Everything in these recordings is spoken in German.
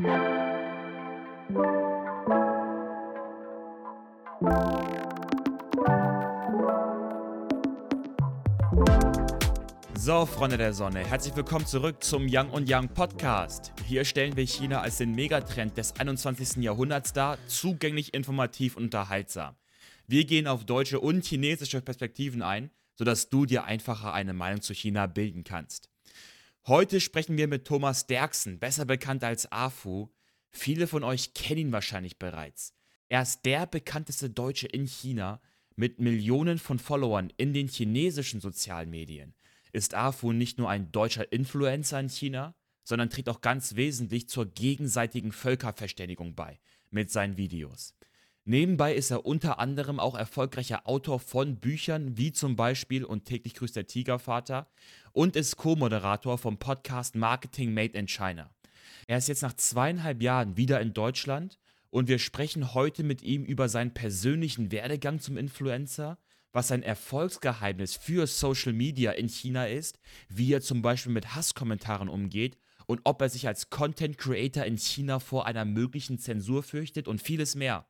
So, Freunde der Sonne, herzlich willkommen zurück zum Young und Young Podcast. Hier stellen wir China als den Megatrend des 21. Jahrhunderts dar, zugänglich, informativ und unterhaltsam. Wir gehen auf deutsche und chinesische Perspektiven ein, sodass du dir einfacher eine Meinung zu China bilden kannst. Heute sprechen wir mit Thomas Derksen, besser bekannt als AFU. Viele von euch kennen ihn wahrscheinlich bereits. Er ist der bekannteste Deutsche in China mit Millionen von Followern in den chinesischen sozialen Medien ist AFU nicht nur ein deutscher Influencer in China, sondern trägt auch ganz wesentlich zur gegenseitigen Völkerverständigung bei mit seinen Videos. Nebenbei ist er unter anderem auch erfolgreicher Autor von Büchern wie zum Beispiel Und täglich grüßt der Tigervater und ist Co-Moderator vom Podcast Marketing Made in China. Er ist jetzt nach zweieinhalb Jahren wieder in Deutschland und wir sprechen heute mit ihm über seinen persönlichen Werdegang zum Influencer, was sein Erfolgsgeheimnis für Social Media in China ist, wie er zum Beispiel mit Hasskommentaren umgeht und ob er sich als Content Creator in China vor einer möglichen Zensur fürchtet und vieles mehr.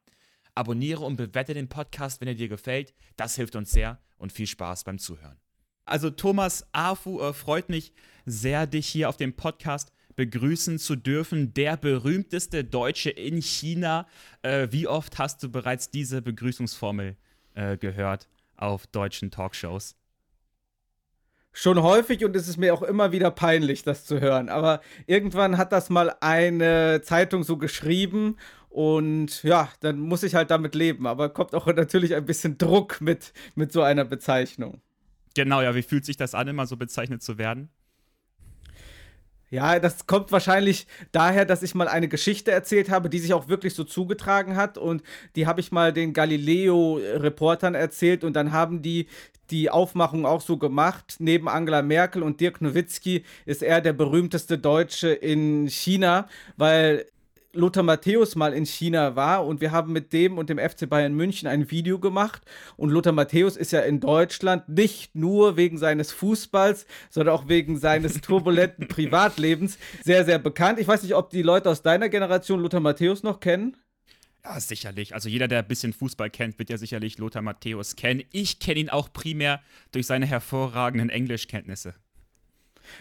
Abonniere und bewerte den Podcast, wenn er dir gefällt. Das hilft uns sehr und viel Spaß beim Zuhören. Also Thomas Afu äh, freut mich sehr, dich hier auf dem Podcast begrüßen zu dürfen. Der berühmteste Deutsche in China. Äh, wie oft hast du bereits diese Begrüßungsformel äh, gehört? auf deutschen Talkshows. Schon häufig und es ist mir auch immer wieder peinlich, das zu hören. Aber irgendwann hat das mal eine Zeitung so geschrieben und ja, dann muss ich halt damit leben. Aber kommt auch natürlich ein bisschen Druck mit, mit so einer Bezeichnung. Genau, ja, wie fühlt sich das an, immer so bezeichnet zu werden? Ja, das kommt wahrscheinlich daher, dass ich mal eine Geschichte erzählt habe, die sich auch wirklich so zugetragen hat. Und die habe ich mal den Galileo-Reportern erzählt und dann haben die die Aufmachung auch so gemacht. Neben Angela Merkel und Dirk Nowitzki ist er der berühmteste Deutsche in China, weil Lothar Matthäus mal in China war und wir haben mit dem und dem FC Bayern München ein Video gemacht und Lothar Matthäus ist ja in Deutschland nicht nur wegen seines Fußballs, sondern auch wegen seines turbulenten Privatlebens sehr, sehr bekannt. Ich weiß nicht, ob die Leute aus deiner Generation Lothar Matthäus noch kennen. Ja, sicherlich. Also jeder, der ein bisschen Fußball kennt, wird ja sicherlich Lothar Matthäus kennen. Ich kenne ihn auch primär durch seine hervorragenden Englischkenntnisse.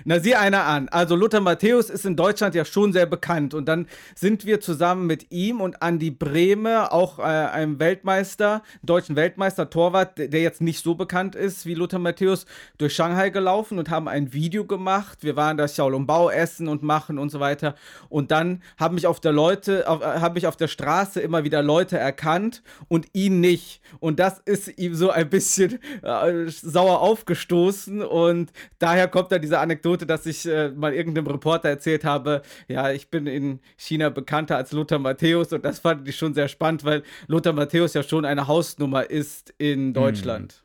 Na, sieh einer an. Also Lothar Matthäus ist in Deutschland ja schon sehr bekannt. Und dann sind wir zusammen mit ihm und Andy Brehme, auch äh, einem Weltmeister, deutschen Weltmeister, Torwart, der jetzt nicht so bekannt ist wie Lothar Matthäus, durch Shanghai gelaufen und haben ein Video gemacht. Wir waren da Xiaolongbao essen und machen und so weiter. Und dann haben mich auf der Leute, auf, äh, haben mich auf der Straße immer wieder Leute erkannt und ihn nicht. Und das ist ihm so ein bisschen äh, sauer aufgestoßen. Und daher kommt dann diese Anekdote Anekdote, dass ich äh, mal irgendeinem Reporter erzählt habe, ja, ich bin in China bekannter als Lothar Matthäus und das fand ich schon sehr spannend, weil Lothar Matthäus ja schon eine Hausnummer ist in Deutschland.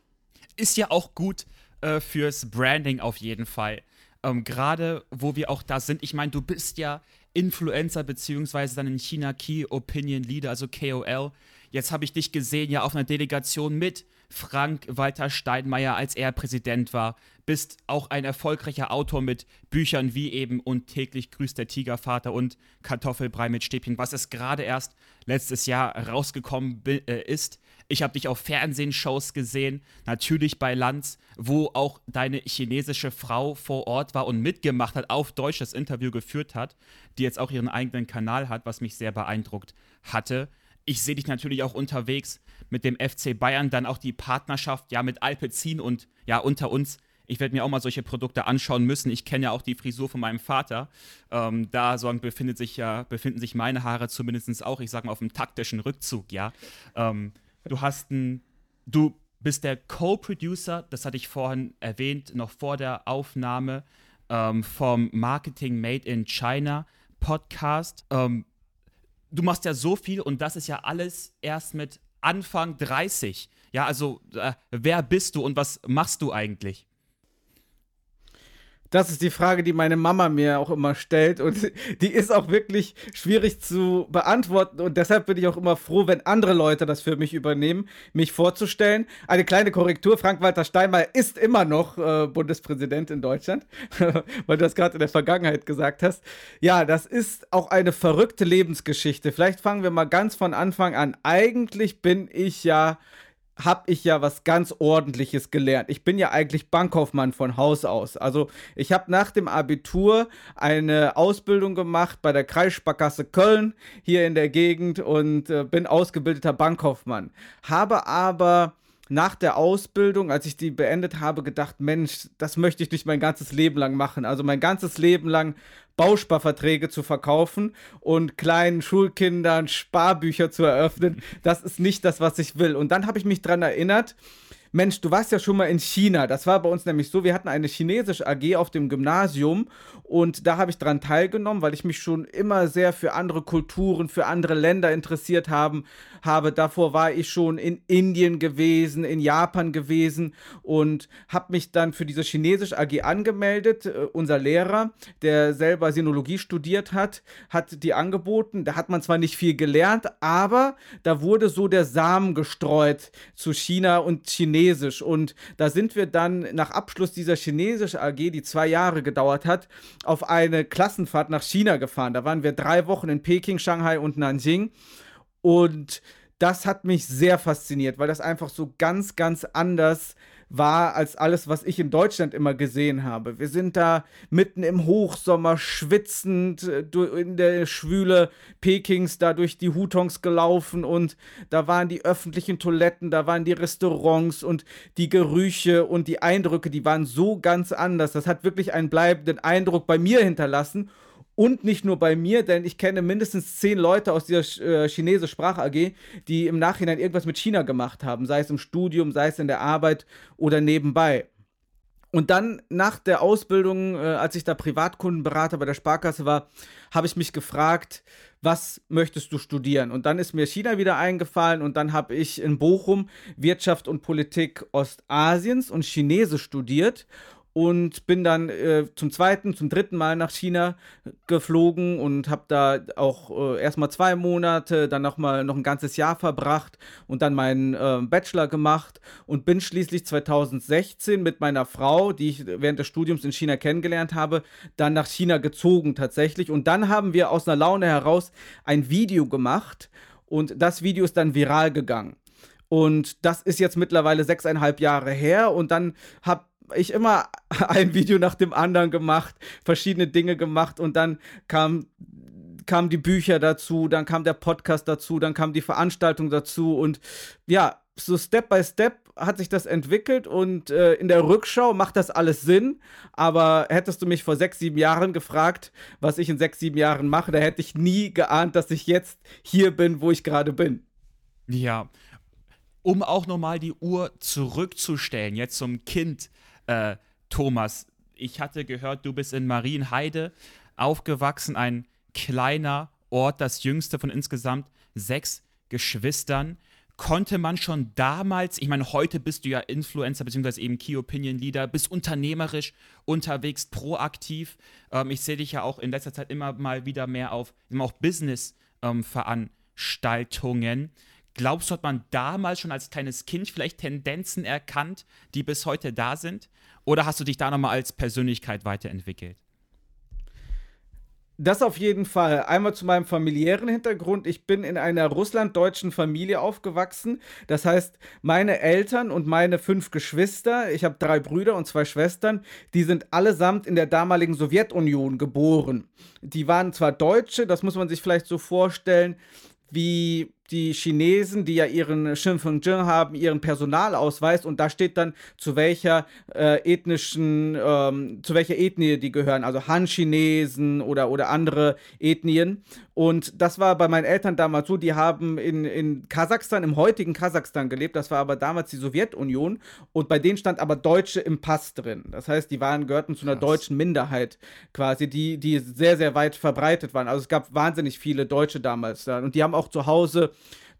Ist ja auch gut äh, fürs Branding auf jeden Fall. Ähm, Gerade wo wir auch da sind, ich meine, du bist ja Influencer beziehungsweise dann in China Key Opinion Leader, also KOL. Jetzt habe ich dich gesehen ja auf einer Delegation mit Frank-Walter Steinmeier, als er Präsident war. Bist auch ein erfolgreicher Autor mit Büchern wie eben Und täglich grüßt der Tigervater und Kartoffelbrei mit Stäbchen, was es gerade erst letztes Jahr rausgekommen äh, ist. Ich habe dich auf Fernsehshows gesehen, natürlich bei Lanz, wo auch deine chinesische Frau vor Ort war und mitgemacht hat, auf Deutsch das Interview geführt hat, die jetzt auch ihren eigenen Kanal hat, was mich sehr beeindruckt hatte ich sehe dich natürlich auch unterwegs mit dem FC Bayern, dann auch die Partnerschaft ja mit Alpecin und ja unter uns. Ich werde mir auch mal solche Produkte anschauen müssen. Ich kenne ja auch die Frisur von meinem Vater. Ähm, da so befindet sich ja, befinden sich meine Haare zumindest auch, ich sage mal, auf dem taktischen Rückzug, ja. Ähm, du hast ein, du bist der Co-Producer, das hatte ich vorhin erwähnt, noch vor der Aufnahme ähm, vom Marketing Made in China Podcast. Ähm, du machst ja so viel und das ist ja alles erst mit Anfang 30. Ja, also äh, wer bist du und was machst du eigentlich? Das ist die Frage, die meine Mama mir auch immer stellt und die ist auch wirklich schwierig zu beantworten und deshalb bin ich auch immer froh, wenn andere Leute das für mich übernehmen, mich vorzustellen. Eine kleine Korrektur, Frank-Walter Steinmeier ist immer noch äh, Bundespräsident in Deutschland, weil du das gerade in der Vergangenheit gesagt hast. Ja, das ist auch eine verrückte Lebensgeschichte. Vielleicht fangen wir mal ganz von Anfang an. Eigentlich bin ich ja habe ich ja was ganz Ordentliches gelernt. Ich bin ja eigentlich Bankkaufmann von Haus aus. Also ich habe nach dem Abitur eine Ausbildung gemacht bei der Kreissparkasse Köln hier in der Gegend und äh, bin ausgebildeter Bankkaufmann. Habe aber nach der Ausbildung, als ich die beendet habe, gedacht, Mensch, das möchte ich nicht mein ganzes Leben lang machen. Also mein ganzes Leben lang Bausparverträge zu verkaufen und kleinen Schulkindern Sparbücher zu eröffnen, das ist nicht das, was ich will. Und dann habe ich mich daran erinnert, Mensch, du warst ja schon mal in China. Das war bei uns nämlich so, wir hatten eine chinesische AG auf dem Gymnasium und da habe ich daran teilgenommen, weil ich mich schon immer sehr für andere Kulturen, für andere Länder interessiert haben, habe. Davor war ich schon in Indien gewesen, in Japan gewesen und habe mich dann für diese chinesische AG angemeldet. Uh, unser Lehrer, der selber Sinologie studiert hat, hat die angeboten. Da hat man zwar nicht viel gelernt, aber da wurde so der Samen gestreut zu China und Chinesisch. Und da sind wir dann nach Abschluss dieser chinesischen AG, die zwei Jahre gedauert hat, auf eine Klassenfahrt nach China gefahren. Da waren wir drei Wochen in Peking, Shanghai und Nanjing. Und das hat mich sehr fasziniert, weil das einfach so ganz, ganz anders war als alles, was ich in Deutschland immer gesehen habe. Wir sind da mitten im Hochsommer schwitzend äh, in der Schwüle Pekings da durch die Hutongs gelaufen und da waren die öffentlichen Toiletten, da waren die Restaurants und die Gerüche und die Eindrücke, die waren so ganz anders. Das hat wirklich einen bleibenden Eindruck bei mir hinterlassen und nicht nur bei mir, denn ich kenne mindestens zehn Leute aus dieser äh, chinesisch Sprach AG, die im Nachhinein irgendwas mit China gemacht haben, sei es im Studium, sei es in der Arbeit oder nebenbei. Und dann nach der Ausbildung, äh, als ich da Privatkundenberater bei der Sparkasse war, habe ich mich gefragt, was möchtest du studieren? Und dann ist mir China wieder eingefallen und dann habe ich in Bochum Wirtschaft und Politik Ostasiens und Chinesisch studiert und bin dann äh, zum zweiten, zum dritten Mal nach China geflogen und habe da auch äh, erstmal zwei Monate, dann nochmal noch ein ganzes Jahr verbracht und dann meinen äh, Bachelor gemacht und bin schließlich 2016 mit meiner Frau, die ich während des Studiums in China kennengelernt habe, dann nach China gezogen tatsächlich und dann haben wir aus einer Laune heraus ein Video gemacht und das Video ist dann viral gegangen. Und das ist jetzt mittlerweile sechseinhalb Jahre her. Und dann habe ich immer ein Video nach dem anderen gemacht, verschiedene Dinge gemacht und dann kam kamen die Bücher dazu, dann kam der Podcast dazu, dann kam die Veranstaltung dazu und ja, so Step by Step hat sich das entwickelt und äh, in der Rückschau macht das alles Sinn. Aber hättest du mich vor sechs, sieben Jahren gefragt, was ich in sechs, sieben Jahren mache, da hätte ich nie geahnt, dass ich jetzt hier bin, wo ich gerade bin. Ja, um auch nochmal die Uhr zurückzustellen, jetzt zum Kind äh, Thomas, ich hatte gehört, du bist in Marienheide aufgewachsen, ein kleiner Ort, das jüngste von insgesamt sechs Geschwistern. Konnte man schon damals, ich meine, heute bist du ja Influencer bzw. eben Key Opinion Leader, bist unternehmerisch unterwegs, proaktiv. Ähm, ich sehe dich ja auch in letzter Zeit immer mal wieder mehr auf auch Business-Veranstaltungen. Ähm, Glaubst du, hat man damals schon als kleines Kind vielleicht Tendenzen erkannt, die bis heute da sind? Oder hast du dich da nochmal als Persönlichkeit weiterentwickelt? Das auf jeden Fall. Einmal zu meinem familiären Hintergrund. Ich bin in einer russlanddeutschen Familie aufgewachsen. Das heißt, meine Eltern und meine fünf Geschwister, ich habe drei Brüder und zwei Schwestern, die sind allesamt in der damaligen Sowjetunion geboren. Die waren zwar Deutsche, das muss man sich vielleicht so vorstellen, wie die Chinesen, die ja ihren Xinfeng-Jing haben, ihren Personalausweis und da steht dann, zu welcher äh, ethnischen, ähm, zu welcher Ethnie die gehören, also Han-Chinesen oder, oder andere Ethnien. Und das war bei meinen Eltern damals so, die haben in, in Kasachstan, im heutigen Kasachstan gelebt, das war aber damals die Sowjetunion und bei denen stand aber Deutsche im Pass drin. Das heißt, die waren, gehörten zu einer Krass. deutschen Minderheit quasi, die, die sehr, sehr weit verbreitet waren. Also es gab wahnsinnig viele Deutsche damals da und die haben auch zu Hause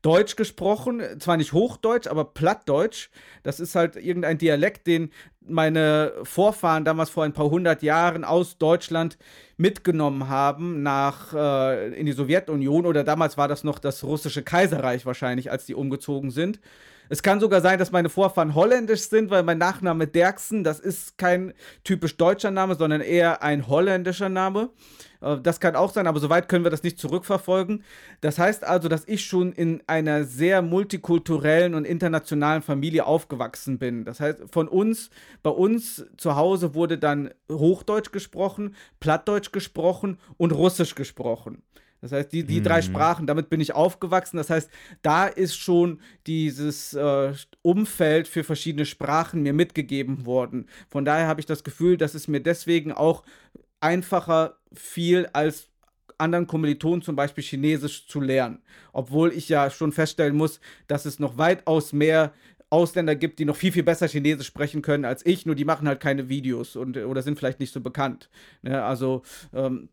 Deutsch gesprochen, zwar nicht Hochdeutsch, aber Plattdeutsch. Das ist halt irgendein Dialekt, den meine Vorfahren damals vor ein paar hundert Jahren aus Deutschland mitgenommen haben nach äh, in die Sowjetunion oder damals war das noch das russische Kaiserreich wahrscheinlich, als die umgezogen sind. Es kann sogar sein, dass meine Vorfahren holländisch sind, weil mein Nachname Derksen, das ist kein typisch deutscher Name, sondern eher ein holländischer Name. Äh, das kann auch sein, aber soweit können wir das nicht zurückverfolgen. Das heißt also, dass ich schon in einer sehr multikulturellen und internationalen Familie aufgewachsen bin. Das heißt, von uns, bei uns zu Hause wurde dann Hochdeutsch gesprochen, Plattdeutsch gesprochen und Russisch gesprochen. Das heißt, die, die mhm. drei Sprachen, damit bin ich aufgewachsen. Das heißt, da ist schon dieses äh, Umfeld für verschiedene Sprachen mir mitgegeben worden. Von daher habe ich das Gefühl, dass es mir deswegen auch einfacher fiel, als anderen Kommilitonen zum Beispiel Chinesisch zu lernen. Obwohl ich ja schon feststellen muss, dass es noch weitaus mehr Ausländer gibt, die noch viel, viel besser Chinesisch sprechen können als ich, nur die machen halt keine Videos und, oder sind vielleicht nicht so bekannt. Ne? Also ähm,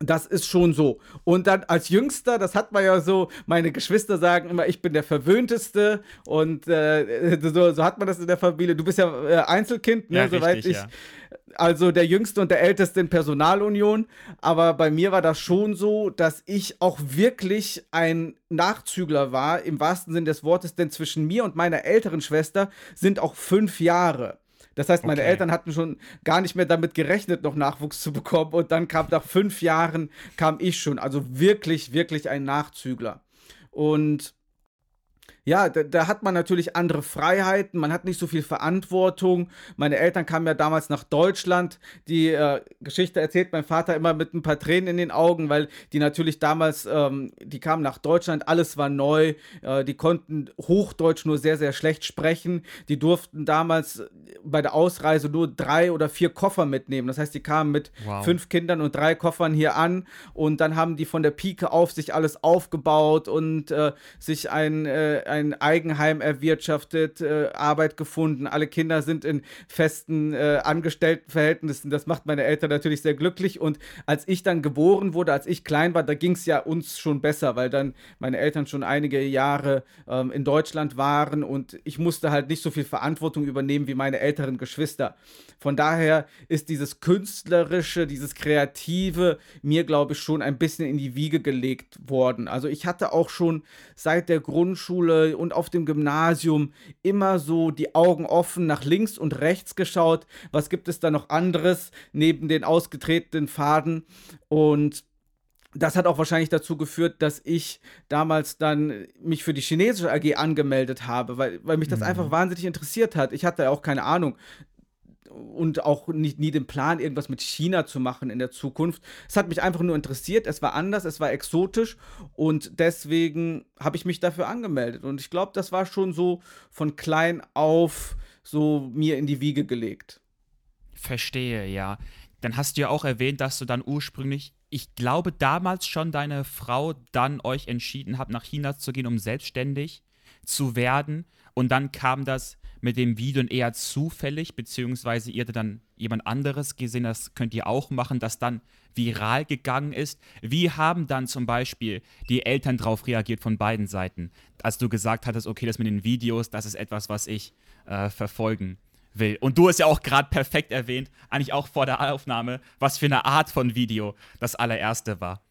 das ist schon so. Und dann als Jüngster, das hat man ja so, meine Geschwister sagen immer, ich bin der Verwöhnteste und äh, so, so, hat man das in der Familie. Du bist ja äh, Einzelkind, ne, ja, soweit richtig, ich. Ja. Also der Jüngste und der Älteste in Personalunion. Aber bei mir war das schon so, dass ich auch wirklich ein Nachzügler war, im wahrsten Sinne des Wortes, denn zwischen mir und meiner älteren Schwester sind auch fünf Jahre. Das heißt, meine okay. Eltern hatten schon gar nicht mehr damit gerechnet, noch Nachwuchs zu bekommen. Und dann kam nach fünf Jahren kam ich schon. Also wirklich, wirklich ein Nachzügler. Und ja, da, da, hat man natürlich andere Freiheiten, man hat nicht so viel Verantwortung. Meine Eltern kamen ja damals nach Deutschland. Die äh, Geschichte erzählt mein Vater immer mit ein paar Tränen in den Augen, weil die natürlich damals, ähm, die kamen nach Deutschland, alles war neu, äh, die konnten Hochdeutsch nur sehr, sehr schlecht sprechen. Die durften damals bei der Ausreise nur drei oder vier Koffer mitnehmen. Das heißt, die kamen mit wow. fünf Kindern und drei Koffern hier an und dann haben die von der Pike auf sich alles aufgebaut und äh, sich ein, äh, ein ein Eigenheim erwirtschaftet, äh, Arbeit gefunden, alle Kinder sind in festen äh, Angestelltenverhältnissen. Das macht meine Eltern natürlich sehr glücklich. Und als ich dann geboren wurde, als ich klein war, da ging es ja uns schon besser, weil dann meine Eltern schon einige Jahre ähm, in Deutschland waren und ich musste halt nicht so viel Verantwortung übernehmen wie meine älteren Geschwister. Von daher ist dieses Künstlerische, dieses Kreative mir, glaube ich, schon ein bisschen in die Wiege gelegt worden. Also ich hatte auch schon seit der Grundschule und auf dem Gymnasium immer so die Augen offen nach links und rechts geschaut. Was gibt es da noch anderes neben den ausgetretenen Faden? Und das hat auch wahrscheinlich dazu geführt, dass ich damals dann mich für die chinesische AG angemeldet habe, weil, weil mich das mhm. einfach wahnsinnig interessiert hat. Ich hatte ja auch keine Ahnung und auch nicht, nie den Plan, irgendwas mit China zu machen in der Zukunft. Es hat mich einfach nur interessiert, es war anders, es war exotisch und deswegen habe ich mich dafür angemeldet. Und ich glaube, das war schon so von klein auf so mir in die Wiege gelegt. Verstehe, ja. Dann hast du ja auch erwähnt, dass du dann ursprünglich, ich glaube, damals schon deine Frau dann euch entschieden habt, nach China zu gehen, um selbstständig zu werden. Und dann kam das mit dem Video eher zufällig, beziehungsweise ihr dann jemand anderes gesehen, das könnt ihr auch machen, das dann viral gegangen ist. Wie haben dann zum Beispiel die Eltern darauf reagiert von beiden Seiten, als du gesagt hattest, okay, das mit den Videos, das ist etwas, was ich äh, verfolgen will. Und du hast ja auch gerade perfekt erwähnt, eigentlich auch vor der Aufnahme, was für eine Art von Video das allererste war.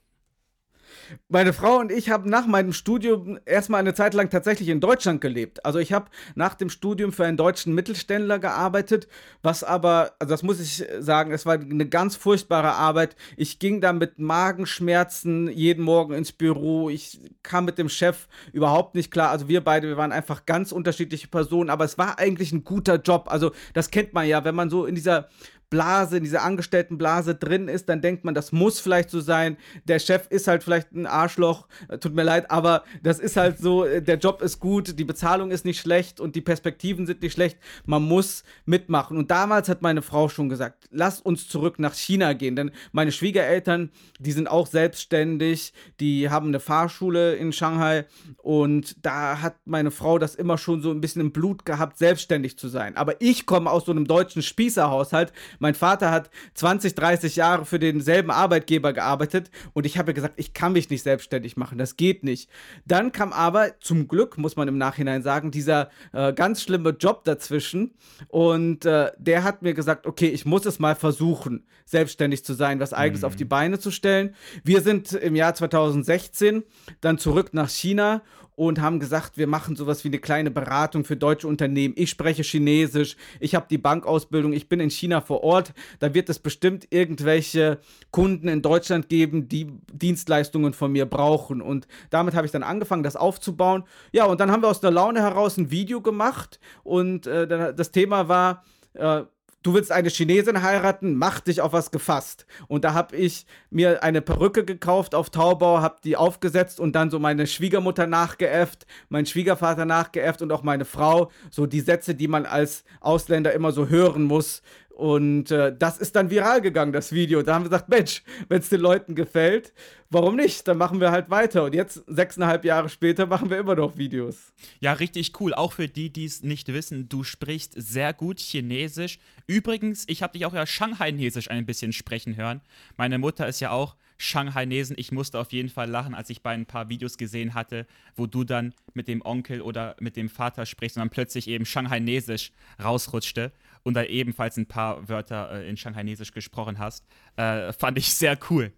Meine Frau und ich haben nach meinem Studium erstmal eine Zeit lang tatsächlich in Deutschland gelebt. Also ich habe nach dem Studium für einen deutschen Mittelständler gearbeitet, was aber, also das muss ich sagen, es war eine ganz furchtbare Arbeit. Ich ging da mit Magenschmerzen jeden Morgen ins Büro. Ich kam mit dem Chef überhaupt nicht klar. Also wir beide, wir waren einfach ganz unterschiedliche Personen, aber es war eigentlich ein guter Job. Also das kennt man ja, wenn man so in dieser Blase, in dieser Angestelltenblase drin ist, dann denkt man, das muss vielleicht so sein. Der Chef ist halt vielleicht ein Arschloch, äh, tut mir leid, aber das ist halt so, äh, der Job ist gut, die Bezahlung ist nicht schlecht und die Perspektiven sind nicht schlecht. Man muss mitmachen. Und damals hat meine Frau schon gesagt, lass uns zurück nach China gehen, denn meine Schwiegereltern, die sind auch selbstständig, die haben eine Fahrschule in Shanghai und da hat meine Frau das immer schon so ein bisschen im Blut gehabt, selbstständig zu sein. Aber ich komme aus so einem deutschen Spießerhaushalt. Mein Vater hat 20, 30 Jahre für denselben Arbeitgeber gearbeitet und ich habe gesagt, ich kann mich nicht selbstständig machen, das geht nicht. Dann kam aber zum Glück, muss man im Nachhinein sagen, dieser äh, ganz schlimme Job dazwischen und äh, der hat mir gesagt, okay, ich muss es mal versuchen, selbstständig zu sein, was eigenes mhm. auf die Beine zu stellen. Wir sind im Jahr 2016 dann zurück nach China und haben gesagt, wir machen sowas wie eine kleine Beratung für deutsche Unternehmen. Ich spreche Chinesisch, ich habe die Bankausbildung, ich bin in China vor Ort. Da wird es bestimmt irgendwelche Kunden in Deutschland geben, die Dienstleistungen von mir brauchen. Und damit habe ich dann angefangen, das aufzubauen. Ja, und dann haben wir aus der Laune heraus ein Video gemacht und äh, das Thema war, äh, du willst eine Chinesin heiraten, mach dich auf was gefasst. Und da habe ich mir eine Perücke gekauft auf Taubau, habe die aufgesetzt und dann so meine Schwiegermutter nachgeäfft, mein Schwiegervater nachgeäfft und auch meine Frau. So die Sätze, die man als Ausländer immer so hören muss, und äh, das ist dann viral gegangen, das Video. Da haben wir gesagt, Mensch, wenn es den Leuten gefällt, warum nicht? Dann machen wir halt weiter. Und jetzt, sechseinhalb Jahre später, machen wir immer noch Videos. Ja, richtig cool. Auch für die, die es nicht wissen, du sprichst sehr gut Chinesisch. Übrigens, ich habe dich auch ja Shanghai-Nesisch ein bisschen sprechen hören. Meine Mutter ist ja auch Shanghai-Nesen. Ich musste auf jeden Fall lachen, als ich bei ein paar Videos gesehen hatte, wo du dann mit dem Onkel oder mit dem Vater sprichst und dann plötzlich eben Shanghai-Nesisch rausrutschte und da ebenfalls ein paar Wörter äh, in Shanghainesisch gesprochen hast. Äh, fand ich sehr cool.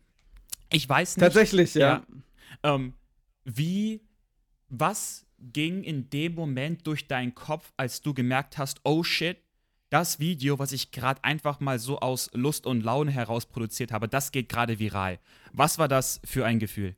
Ich weiß nicht. Tatsächlich, ja. ja ähm, wie, was ging in dem Moment durch deinen Kopf, als du gemerkt hast, oh shit, das Video, was ich gerade einfach mal so aus Lust und Laune heraus produziert habe, das geht gerade viral. Was war das für ein Gefühl?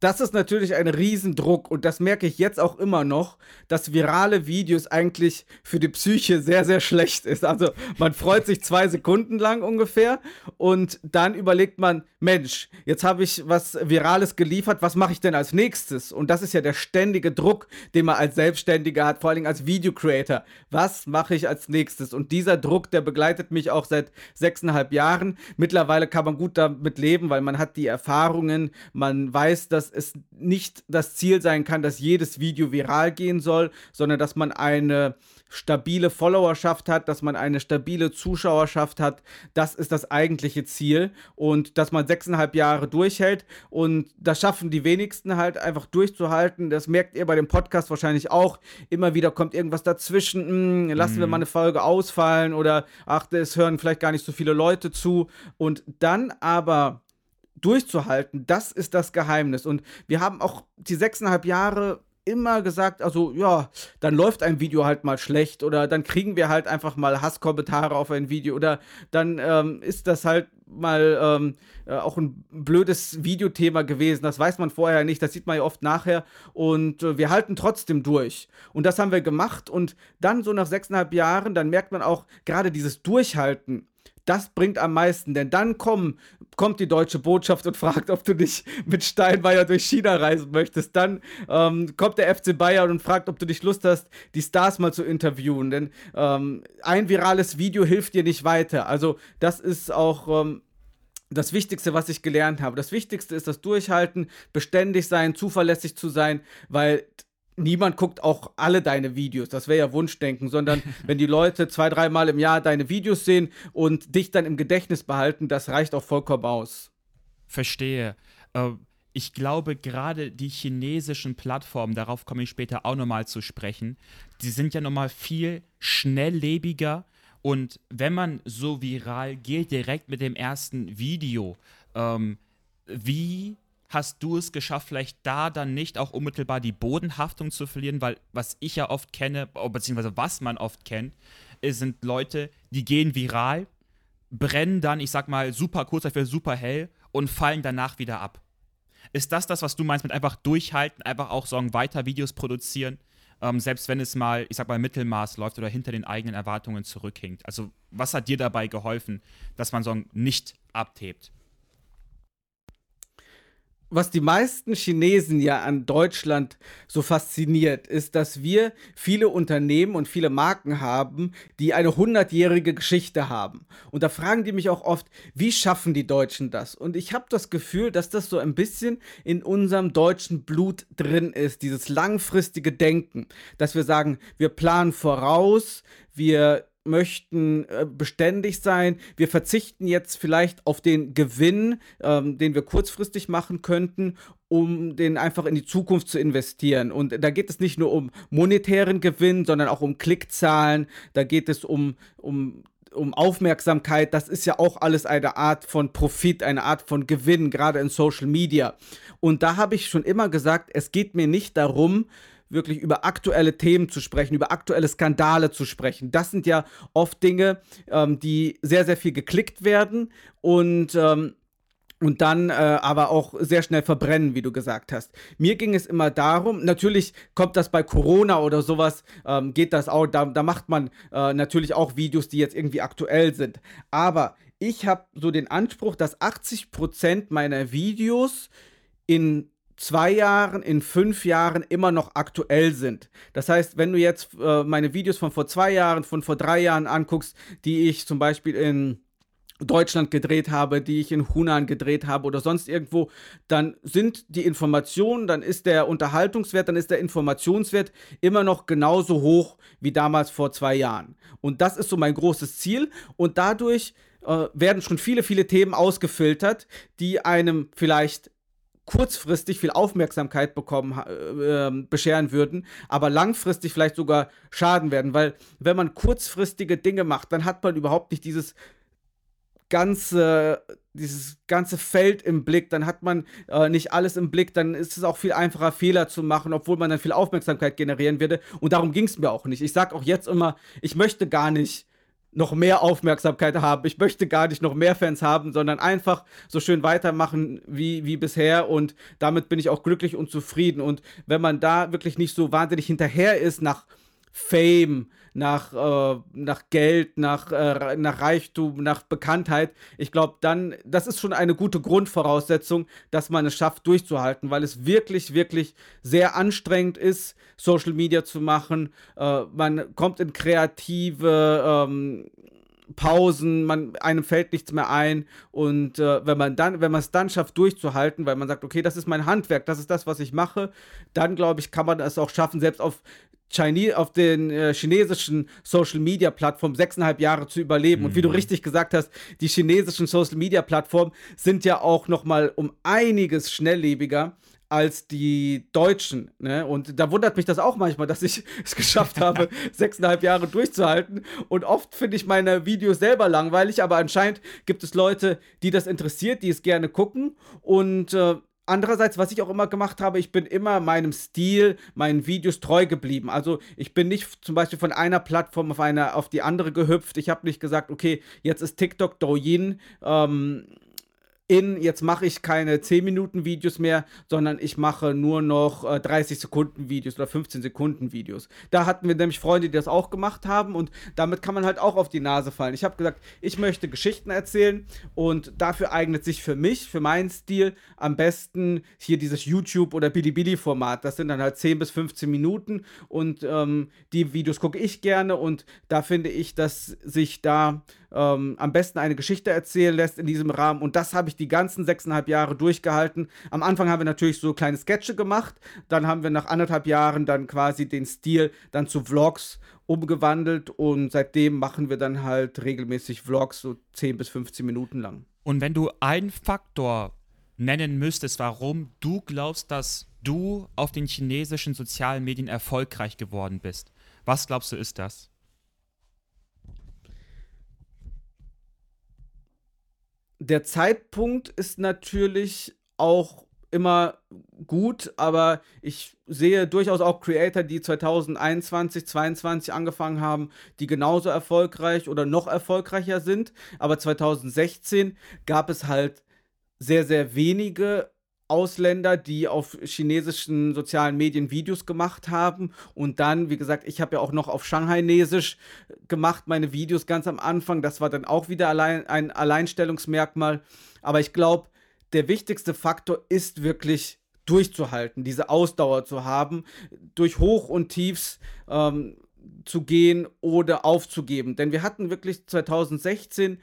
Das ist natürlich ein Riesendruck und das merke ich jetzt auch immer noch, dass virale Videos eigentlich für die Psyche sehr, sehr schlecht ist. Also man freut sich zwei Sekunden lang ungefähr und dann überlegt man, Mensch, jetzt habe ich was Virales geliefert, was mache ich denn als nächstes? Und das ist ja der ständige Druck, den man als Selbstständiger hat, vor allem als Video-Creator. Was mache ich als nächstes? Und dieser Druck, der begleitet mich auch seit sechseinhalb Jahren. Mittlerweile kann man gut damit leben, weil man hat die Erfahrungen, man weiß, dass es nicht das Ziel sein kann, dass jedes Video viral gehen soll, sondern dass man eine stabile Followerschaft hat, dass man eine stabile Zuschauerschaft hat. Das ist das eigentliche Ziel. Und dass man sechseinhalb Jahre durchhält. Und das schaffen die wenigsten halt einfach durchzuhalten. Das merkt ihr bei dem Podcast wahrscheinlich auch. Immer wieder kommt irgendwas dazwischen. Hm, lassen mhm. wir mal eine Folge ausfallen oder ach, es hören vielleicht gar nicht so viele Leute zu. Und dann aber durchzuhalten, das ist das Geheimnis. Und wir haben auch die sechseinhalb Jahre immer gesagt, also ja, dann läuft ein Video halt mal schlecht oder dann kriegen wir halt einfach mal Hasskommentare auf ein Video oder dann ähm, ist das halt mal ähm, äh, auch ein blödes Videothema gewesen. Das weiß man vorher nicht, das sieht man ja oft nachher und äh, wir halten trotzdem durch. Und das haben wir gemacht und dann so nach sechseinhalb Jahren, dann merkt man auch gerade dieses Durchhalten das bringt am meisten, denn dann kommen, kommt die deutsche Botschaft und fragt, ob du nicht mit Steinmeier durch China reisen möchtest. Dann ähm, kommt der FC Bayern und fragt, ob du nicht Lust hast, die Stars mal zu interviewen. Denn ähm, ein virales Video hilft dir nicht weiter. Also das ist auch ähm, das Wichtigste, was ich gelernt habe. Das Wichtigste ist das Durchhalten, beständig sein, zuverlässig zu sein, weil niemand guckt auch alle deine Videos. Das wäre ja Wunschdenken, sondern wenn die Leute zwei, dreimal im Jahr deine Videos sehen und dich dann im Gedächtnis behalten, das reicht auch vollkommen aus. Verstehe. Äh, ich glaube, gerade die chinesischen Plattformen, darauf komme ich später auch nochmal zu sprechen, die sind ja nochmal viel schnelllebiger. Und wenn man so viral geht, direkt mit dem ersten Video, ähm, wie hast du es geschafft, vielleicht da dann nicht auch unmittelbar die Bodenhaftung zu verlieren, weil was ich ja oft kenne, beziehungsweise was man oft kennt, sind Leute, die gehen viral, brennen dann, ich sag mal, super kurz dafür, super hell und fallen danach wieder ab. Ist das das, was du meinst mit einfach durchhalten, einfach auch sagen, weiter Videos produzieren, ähm, selbst wenn es mal, ich sag mal, Mittelmaß läuft oder hinter den eigenen Erwartungen zurückhinkt? Also, was hat dir dabei geholfen, dass man so nicht abhebt? Was die meisten Chinesen ja an Deutschland so fasziniert, ist, dass wir viele Unternehmen und viele Marken haben, die eine hundertjährige Geschichte haben. Und da fragen die mich auch oft, wie schaffen die Deutschen das? Und ich habe das Gefühl, dass das so ein bisschen in unserem deutschen Blut drin ist, dieses langfristige Denken, dass wir sagen, wir planen voraus, wir möchten äh, beständig sein. Wir verzichten jetzt vielleicht auf den Gewinn, ähm, den wir kurzfristig machen könnten, um den einfach in die Zukunft zu investieren. Und da geht es nicht nur um monetären Gewinn, sondern auch um Klickzahlen. Da geht es um, um um Aufmerksamkeit, das ist ja auch alles eine Art von Profit, eine Art von Gewinn, gerade in Social Media. Und da habe ich schon immer gesagt, es geht mir nicht darum, wirklich über aktuelle Themen zu sprechen, über aktuelle Skandale zu sprechen. Das sind ja oft Dinge, ähm, die sehr, sehr viel geklickt werden und ähm, und dann äh, aber auch sehr schnell verbrennen, wie du gesagt hast. Mir ging es immer darum, natürlich kommt das bei Corona oder sowas, ähm, geht das auch, da, da macht man äh, natürlich auch Videos, die jetzt irgendwie aktuell sind. Aber ich habe so den Anspruch, dass 80% meiner Videos in zwei Jahren, in fünf Jahren immer noch aktuell sind. Das heißt, wenn du jetzt äh, meine Videos von vor zwei Jahren, von vor drei Jahren anguckst, die ich zum Beispiel in Deutschland gedreht habe, die ich in Hunan gedreht habe oder sonst irgendwo, dann sind die Informationen, dann ist der Unterhaltungswert, dann ist der Informationswert immer noch genauso hoch wie damals vor zwei Jahren. Und das ist so mein großes Ziel. Und dadurch äh, werden schon viele, viele Themen ausgefiltert, die einem vielleicht kurzfristig viel Aufmerksamkeit bekommen, äh, bescheren würden, aber langfristig vielleicht sogar schaden werden. Weil wenn man kurzfristige Dinge macht, dann hat man überhaupt nicht dieses ganze, dieses ganze Feld im Blick, dann hat man äh, nicht alles im Blick, dann ist es auch viel einfacher, Fehler zu machen, obwohl man dann viel Aufmerksamkeit generieren würde. Und darum ging es mir auch nicht. Ich sage auch jetzt immer, ich möchte gar nicht noch mehr Aufmerksamkeit haben. Ich möchte gar nicht noch mehr Fans haben, sondern einfach so schön weitermachen wie, wie bisher und damit bin ich auch glücklich und zufrieden. Und wenn man da wirklich nicht so wahnsinnig hinterher ist nach Fame, nach, äh, nach Geld, nach, äh, nach Reichtum, nach Bekanntheit. Ich glaube, dann, das ist schon eine gute Grundvoraussetzung, dass man es schafft, durchzuhalten, weil es wirklich, wirklich sehr anstrengend ist, Social Media zu machen. Äh, man kommt in kreative ähm, Pausen, man, einem fällt nichts mehr ein. Und äh, wenn man dann, wenn man es dann schafft, durchzuhalten, weil man sagt, okay, das ist mein Handwerk, das ist das, was ich mache, dann glaube ich, kann man es auch schaffen, selbst auf Chinese, auf den äh, chinesischen Social Media Plattformen sechseinhalb Jahre zu überleben. Mhm. Und wie du mhm. richtig gesagt hast, die chinesischen Social Media Plattformen sind ja auch noch mal um einiges schnelllebiger als die Deutschen. Ne? Und da wundert mich das auch manchmal, dass ich es geschafft habe, sechseinhalb Jahre durchzuhalten. Und oft finde ich meine Videos selber langweilig, aber anscheinend gibt es Leute, die das interessiert, die es gerne gucken. Und äh, Andererseits, was ich auch immer gemacht habe, ich bin immer meinem Stil, meinen Videos treu geblieben. Also ich bin nicht zum Beispiel von einer Plattform auf, eine, auf die andere gehüpft. Ich habe nicht gesagt, okay, jetzt ist TikTok Douyin. Ähm, in, jetzt mache ich keine 10 Minuten Videos mehr, sondern ich mache nur noch äh, 30 Sekunden Videos oder 15 Sekunden Videos. Da hatten wir nämlich Freunde, die das auch gemacht haben und damit kann man halt auch auf die Nase fallen. Ich habe gesagt, ich möchte Geschichten erzählen und dafür eignet sich für mich, für meinen Stil am besten hier dieses YouTube oder Bilibili Format. Das sind dann halt 10 bis 15 Minuten und ähm, die Videos gucke ich gerne und da finde ich, dass sich da ähm, am besten eine Geschichte erzählen lässt in diesem Rahmen. Und das habe ich die ganzen sechseinhalb Jahre durchgehalten. Am Anfang haben wir natürlich so kleine Sketche gemacht. Dann haben wir nach anderthalb Jahren dann quasi den Stil dann zu Vlogs umgewandelt und seitdem machen wir dann halt regelmäßig Vlogs, so 10 bis 15 Minuten lang. Und wenn du einen Faktor nennen müsstest, warum du glaubst, dass du auf den chinesischen sozialen Medien erfolgreich geworden bist, was glaubst du ist das? Der Zeitpunkt ist natürlich auch immer gut, aber ich sehe durchaus auch Creator, die 2021, 2022 angefangen haben, die genauso erfolgreich oder noch erfolgreicher sind. Aber 2016 gab es halt sehr, sehr wenige Ausländer, die auf chinesischen sozialen Medien Videos gemacht haben. Und dann, wie gesagt, ich habe ja auch noch auf Shanghainesisch gemacht, meine Videos ganz am Anfang. Das war dann auch wieder allein, ein Alleinstellungsmerkmal. Aber ich glaube, der wichtigste Faktor ist wirklich durchzuhalten, diese Ausdauer zu haben, durch Hoch und Tiefs. Ähm, zu gehen oder aufzugeben. Denn wir hatten wirklich 2016,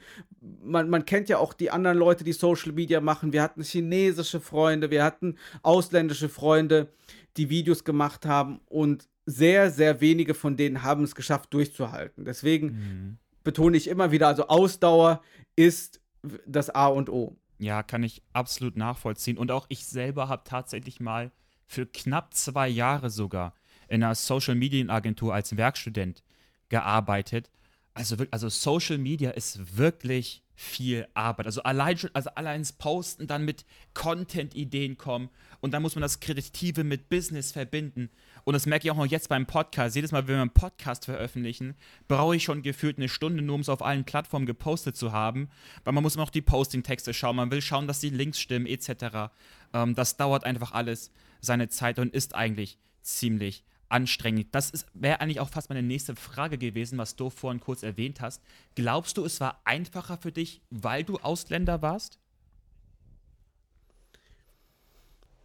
man, man kennt ja auch die anderen Leute, die Social Media machen. Wir hatten chinesische Freunde, wir hatten ausländische Freunde, die Videos gemacht haben und sehr, sehr wenige von denen haben es geschafft, durchzuhalten. Deswegen mhm. betone ich immer wieder, also Ausdauer ist das A und O. Ja, kann ich absolut nachvollziehen. Und auch ich selber habe tatsächlich mal für knapp zwei Jahre sogar in einer Social Media Agentur als Werkstudent gearbeitet. Also, also Social Media ist wirklich viel Arbeit. Also allein schon, also allein Posten, dann mit Content-Ideen kommen und dann muss man das Kreative mit Business verbinden. Und das merke ich auch noch jetzt beim Podcast. Jedes Mal, wenn wir einen Podcast veröffentlichen, brauche ich schon gefühlt eine Stunde, nur um es auf allen Plattformen gepostet zu haben. Weil man muss immer noch die Posting-Texte schauen, man will schauen, dass die Links stimmen, etc. Ähm, das dauert einfach alles seine Zeit und ist eigentlich ziemlich anstrengend. Das wäre eigentlich auch fast meine nächste Frage gewesen, was du vorhin kurz erwähnt hast. Glaubst du, es war einfacher für dich, weil du Ausländer warst?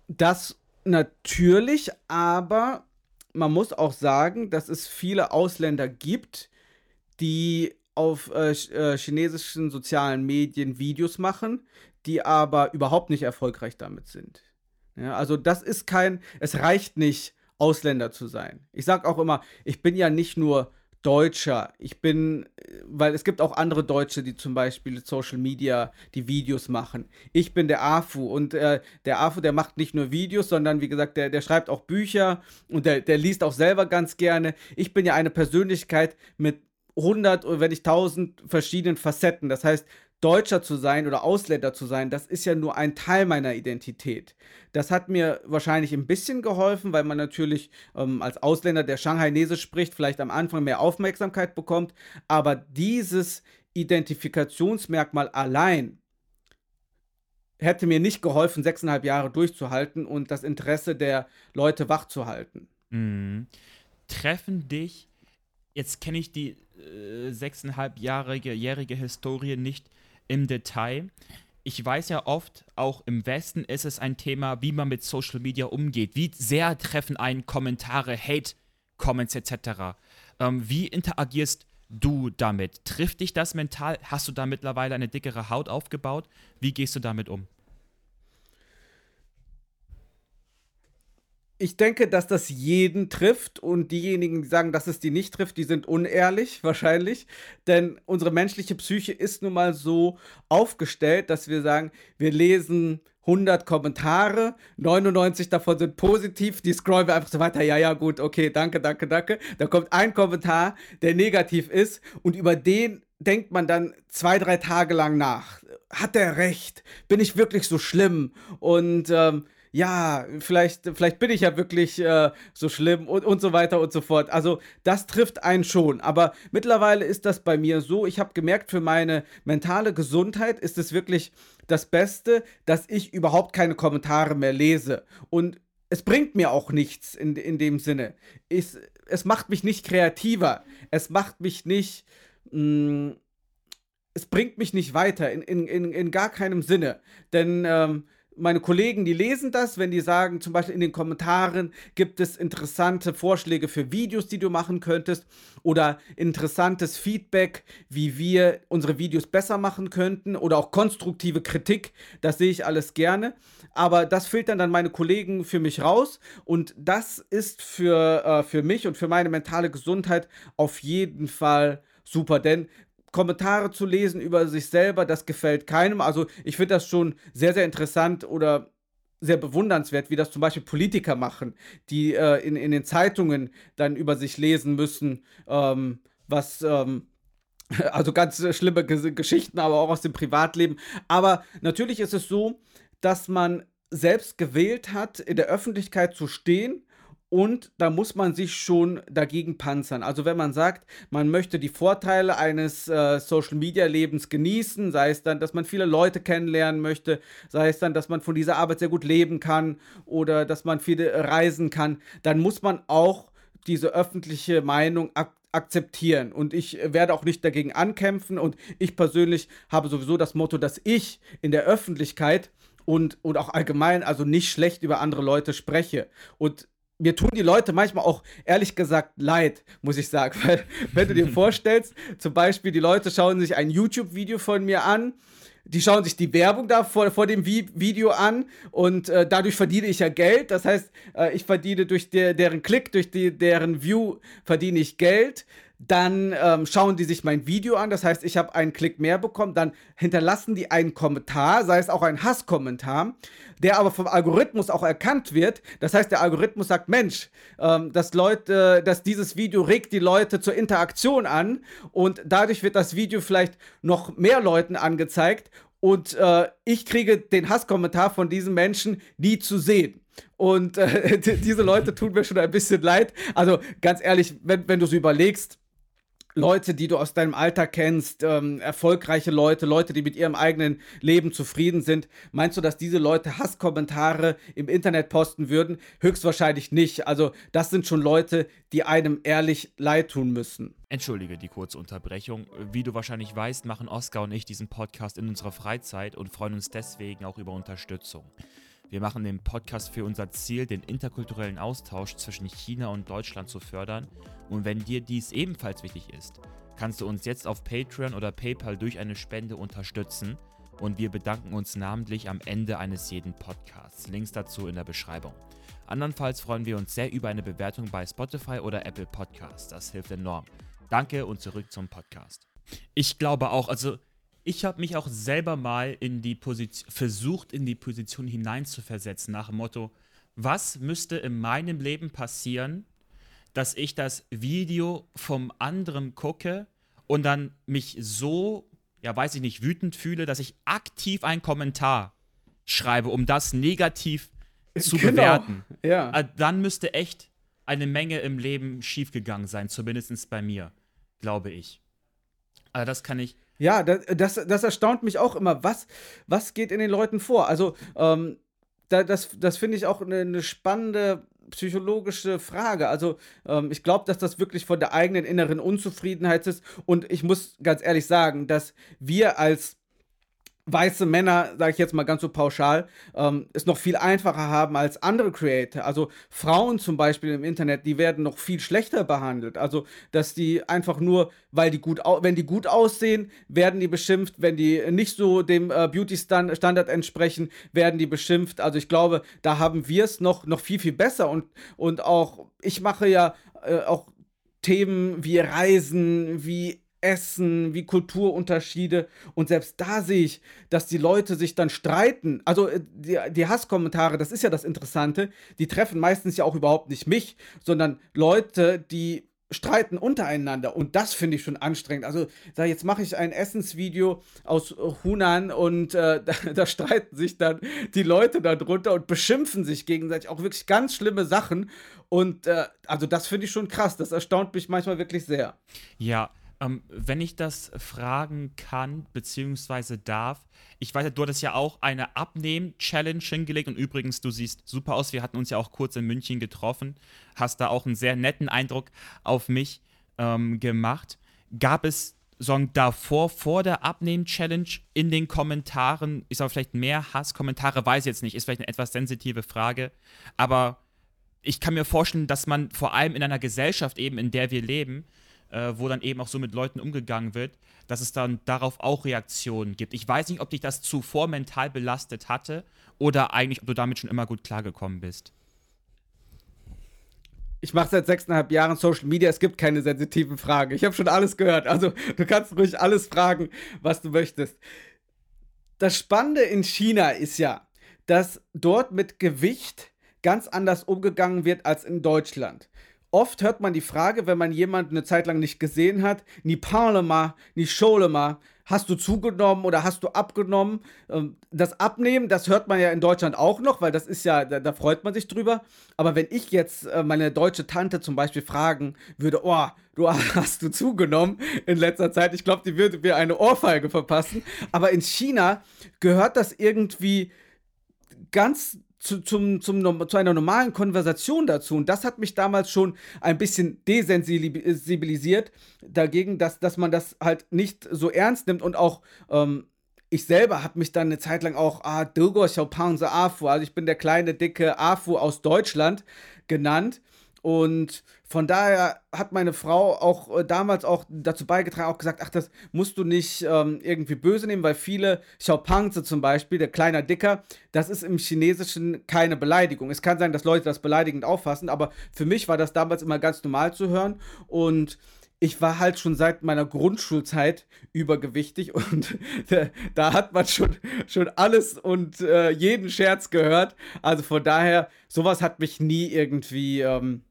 Das natürlich, aber man muss auch sagen, dass es viele Ausländer gibt, die auf äh, äh, chinesischen sozialen Medien Videos machen, die aber überhaupt nicht erfolgreich damit sind. Ja, also das ist kein, es reicht nicht, Ausländer zu sein. Ich sage auch immer, ich bin ja nicht nur Deutscher. Ich bin, weil es gibt auch andere Deutsche, die zum Beispiel Social Media die Videos machen. Ich bin der AFU und äh, der AFU, der macht nicht nur Videos, sondern wie gesagt, der, der schreibt auch Bücher und der, der liest auch selber ganz gerne. Ich bin ja eine Persönlichkeit mit 100 oder wenn nicht 1000 verschiedenen Facetten. Das heißt, Deutscher zu sein oder Ausländer zu sein, das ist ja nur ein Teil meiner Identität. Das hat mir wahrscheinlich ein bisschen geholfen, weil man natürlich ähm, als Ausländer, der Shanghainese spricht, vielleicht am Anfang mehr Aufmerksamkeit bekommt. Aber dieses Identifikationsmerkmal allein hätte mir nicht geholfen, sechseinhalb Jahre durchzuhalten und das Interesse der Leute wachzuhalten. Mhm. Treffen dich, jetzt kenne ich die äh, sechseinhalbjährige jährige Historie nicht im Detail. Ich weiß ja oft, auch im Westen ist es ein Thema, wie man mit Social Media umgeht. Wie sehr treffen einen Kommentare, Hate-Comments etc. Ähm, wie interagierst du damit? Trifft dich das mental? Hast du da mittlerweile eine dickere Haut aufgebaut? Wie gehst du damit um? Ich denke, dass das jeden trifft und diejenigen, die sagen, dass es die nicht trifft, die sind unehrlich wahrscheinlich, denn unsere menschliche Psyche ist nun mal so aufgestellt, dass wir sagen, wir lesen 100 Kommentare, 99 davon sind positiv, die scrollen wir einfach so weiter, ja, ja, gut, okay, danke, danke, danke. Da kommt ein Kommentar, der negativ ist und über den denkt man dann zwei, drei Tage lang nach. Hat er recht? Bin ich wirklich so schlimm? Und ähm, ja, vielleicht, vielleicht bin ich ja wirklich äh, so schlimm und, und so weiter und so fort. Also das trifft einen schon. Aber mittlerweile ist das bei mir so, ich habe gemerkt, für meine mentale Gesundheit ist es wirklich das Beste, dass ich überhaupt keine Kommentare mehr lese. Und es bringt mir auch nichts in, in dem Sinne. Ich, es macht mich nicht kreativer. Es macht mich nicht. Mh, mm, es bringt mich nicht weiter, in, in, in, in gar keinem Sinne. Denn ähm, meine Kollegen, die lesen das, wenn die sagen, zum Beispiel in den Kommentaren gibt es interessante Vorschläge für Videos, die du machen könntest oder interessantes Feedback, wie wir unsere Videos besser machen könnten oder auch konstruktive Kritik, das sehe ich alles gerne. Aber das filtern dann meine Kollegen für mich raus und das ist für, äh, für mich und für meine mentale Gesundheit auf jeden Fall super, denn Kommentare zu lesen über sich selber, das gefällt keinem. Also ich finde das schon sehr, sehr interessant oder sehr bewundernswert, wie das zum Beispiel Politiker machen, die äh, in, in den Zeitungen dann über sich lesen müssen, ähm, was, ähm, also ganz schlimme G Geschichten, aber auch aus dem Privatleben. Aber natürlich ist es so, dass man selbst gewählt hat, in der Öffentlichkeit zu stehen und da muss man sich schon dagegen panzern. Also wenn man sagt, man möchte die Vorteile eines äh, Social-Media-Lebens genießen, sei es dann, dass man viele Leute kennenlernen möchte, sei es dann, dass man von dieser Arbeit sehr gut leben kann oder dass man viele reisen kann, dann muss man auch diese öffentliche Meinung ak akzeptieren. Und ich werde auch nicht dagegen ankämpfen. Und ich persönlich habe sowieso das Motto, dass ich in der Öffentlichkeit und, und auch allgemein also nicht schlecht über andere Leute spreche. Und mir tun die Leute manchmal auch ehrlich gesagt leid, muss ich sagen. Weil, wenn du dir vorstellst, zum Beispiel, die Leute schauen sich ein YouTube-Video von mir an, die schauen sich die Werbung da vor, vor dem Vi Video an und äh, dadurch verdiene ich ja Geld. Das heißt, äh, ich verdiene durch der, deren Klick, durch die, deren View verdiene ich Geld dann ähm, schauen die sich mein Video an, das heißt, ich habe einen Klick mehr bekommen, dann hinterlassen die einen Kommentar, sei es auch ein Hasskommentar, der aber vom Algorithmus auch erkannt wird. Das heißt, der Algorithmus sagt, Mensch, ähm, dass Leute, dass dieses Video regt die Leute zur Interaktion an und dadurch wird das Video vielleicht noch mehr Leuten angezeigt und äh, ich kriege den Hasskommentar von diesen Menschen nie zu sehen. Und äh, diese Leute tun mir schon ein bisschen leid. Also ganz ehrlich, wenn, wenn du so überlegst, Leute, die du aus deinem Alter kennst, ähm, erfolgreiche Leute, Leute, die mit ihrem eigenen Leben zufrieden sind. Meinst du, dass diese Leute Hasskommentare im Internet posten würden? Höchstwahrscheinlich nicht. Also das sind schon Leute, die einem ehrlich leid tun müssen. Entschuldige die kurze Unterbrechung. Wie du wahrscheinlich weißt, machen Oskar und ich diesen Podcast in unserer Freizeit und freuen uns deswegen auch über Unterstützung. Wir machen den Podcast für unser Ziel, den interkulturellen Austausch zwischen China und Deutschland zu fördern. Und wenn dir dies ebenfalls wichtig ist, kannst du uns jetzt auf Patreon oder PayPal durch eine Spende unterstützen. Und wir bedanken uns namentlich am Ende eines jeden Podcasts. Links dazu in der Beschreibung. Andernfalls freuen wir uns sehr über eine Bewertung bei Spotify oder Apple Podcasts. Das hilft enorm. Danke und zurück zum Podcast. Ich glaube auch, also ich habe mich auch selber mal in die Position, versucht, in die Position hineinzuversetzen, nach dem Motto, was müsste in meinem Leben passieren, dass ich das Video vom anderen gucke und dann mich so, ja, weiß ich nicht, wütend fühle, dass ich aktiv einen Kommentar schreibe, um das negativ zu genau. bewerten. Ja. Ah, dann müsste echt eine Menge im Leben schiefgegangen sein, zumindest bei mir, glaube ich. Also das kann ich, ja, das, das, das, erstaunt mich auch immer. Was, was geht in den Leuten vor? Also, ähm, da, das, das finde ich auch eine, eine, spannende psychologische Frage. Also, ähm, ich glaube, dass das wirklich von der eigenen inneren Unzufriedenheit ist. Und ich muss ganz ehrlich sagen, dass wir als weiße Männer, sage ich jetzt mal ganz so pauschal, ähm, es noch viel einfacher haben als andere Creator. Also Frauen zum Beispiel im Internet, die werden noch viel schlechter behandelt. Also, dass die einfach nur, weil die gut, wenn die gut aussehen, werden die beschimpft. Wenn die nicht so dem äh, Beauty-Standard entsprechen, werden die beschimpft. Also ich glaube, da haben wir es noch, noch viel, viel besser. Und, und auch, ich mache ja äh, auch Themen wie Reisen, wie Essen, wie Kulturunterschiede. Und selbst da sehe ich, dass die Leute sich dann streiten. Also äh, die, die, Hasskommentare, das ist ja das Interessante, die treffen meistens ja auch überhaupt nicht mich, sondern Leute, die streiten untereinander und das finde ich schon anstrengend. Also, sag, jetzt mache ich ein Essensvideo aus Hunan und äh, da, da, streiten sich dann die Leute darunter und beschimpfen sich gegenseitig auch wirklich ganz schlimme Sachen und äh, also das finde ich schon krass. Das erstaunt mich manchmal wirklich sehr. Ja, ähm, wenn ich das fragen kann, beziehungsweise darf, ich weiß, du hattest ja auch eine Abnehmen-Challenge hingelegt und übrigens, du siehst super aus. Wir hatten uns ja auch kurz in München getroffen, hast da auch einen sehr netten Eindruck auf mich ähm, gemacht. Gab es Song davor, vor der Abnehmen-Challenge in den Kommentaren, ich sage vielleicht mehr Hasskommentare, weiß ich jetzt nicht, ist vielleicht eine etwas sensitive Frage, aber ich kann mir vorstellen, dass man vor allem in einer Gesellschaft eben, in der wir leben, äh, wo dann eben auch so mit Leuten umgegangen wird, dass es dann darauf auch Reaktionen gibt. Ich weiß nicht, ob dich das zuvor mental belastet hatte oder eigentlich, ob du damit schon immer gut klargekommen bist. Ich mache seit sechseinhalb Jahren Social Media, es gibt keine sensitiven Fragen. Ich habe schon alles gehört. Also du kannst ruhig alles fragen, was du möchtest. Das Spannende in China ist ja, dass dort mit Gewicht ganz anders umgegangen wird als in Deutschland oft hört man die Frage, wenn man jemanden eine Zeit lang nicht gesehen hat, ni parlema, ni scholema, hast du zugenommen oder hast du abgenommen? Ähm, das Abnehmen, das hört man ja in Deutschland auch noch, weil das ist ja, da, da freut man sich drüber. Aber wenn ich jetzt äh, meine deutsche Tante zum Beispiel fragen würde, oh, du hast du zugenommen in letzter Zeit, ich glaube, die würde mir eine Ohrfeige verpassen. Aber in China gehört das irgendwie ganz zu, zum, zum, zu einer normalen Konversation dazu. Und das hat mich damals schon ein bisschen desensibilisiert dagegen, dass, dass man das halt nicht so ernst nimmt und auch ähm, ich selber habe mich dann eine Zeit lang auch ah, Dogo Afu, also ich bin der kleine, dicke Afu aus Deutschland genannt. Und von daher hat meine Frau auch äh, damals auch dazu beigetragen, auch gesagt, ach, das musst du nicht ähm, irgendwie böse nehmen, weil viele Xiaopangzi zum Beispiel, der kleiner Dicker, das ist im Chinesischen keine Beleidigung. Es kann sein, dass Leute das beleidigend auffassen, aber für mich war das damals immer ganz normal zu hören und ich war halt schon seit meiner Grundschulzeit übergewichtig und äh, da hat man schon, schon alles und äh, jeden Scherz gehört. Also von daher, sowas hat mich nie irgendwie, ähm,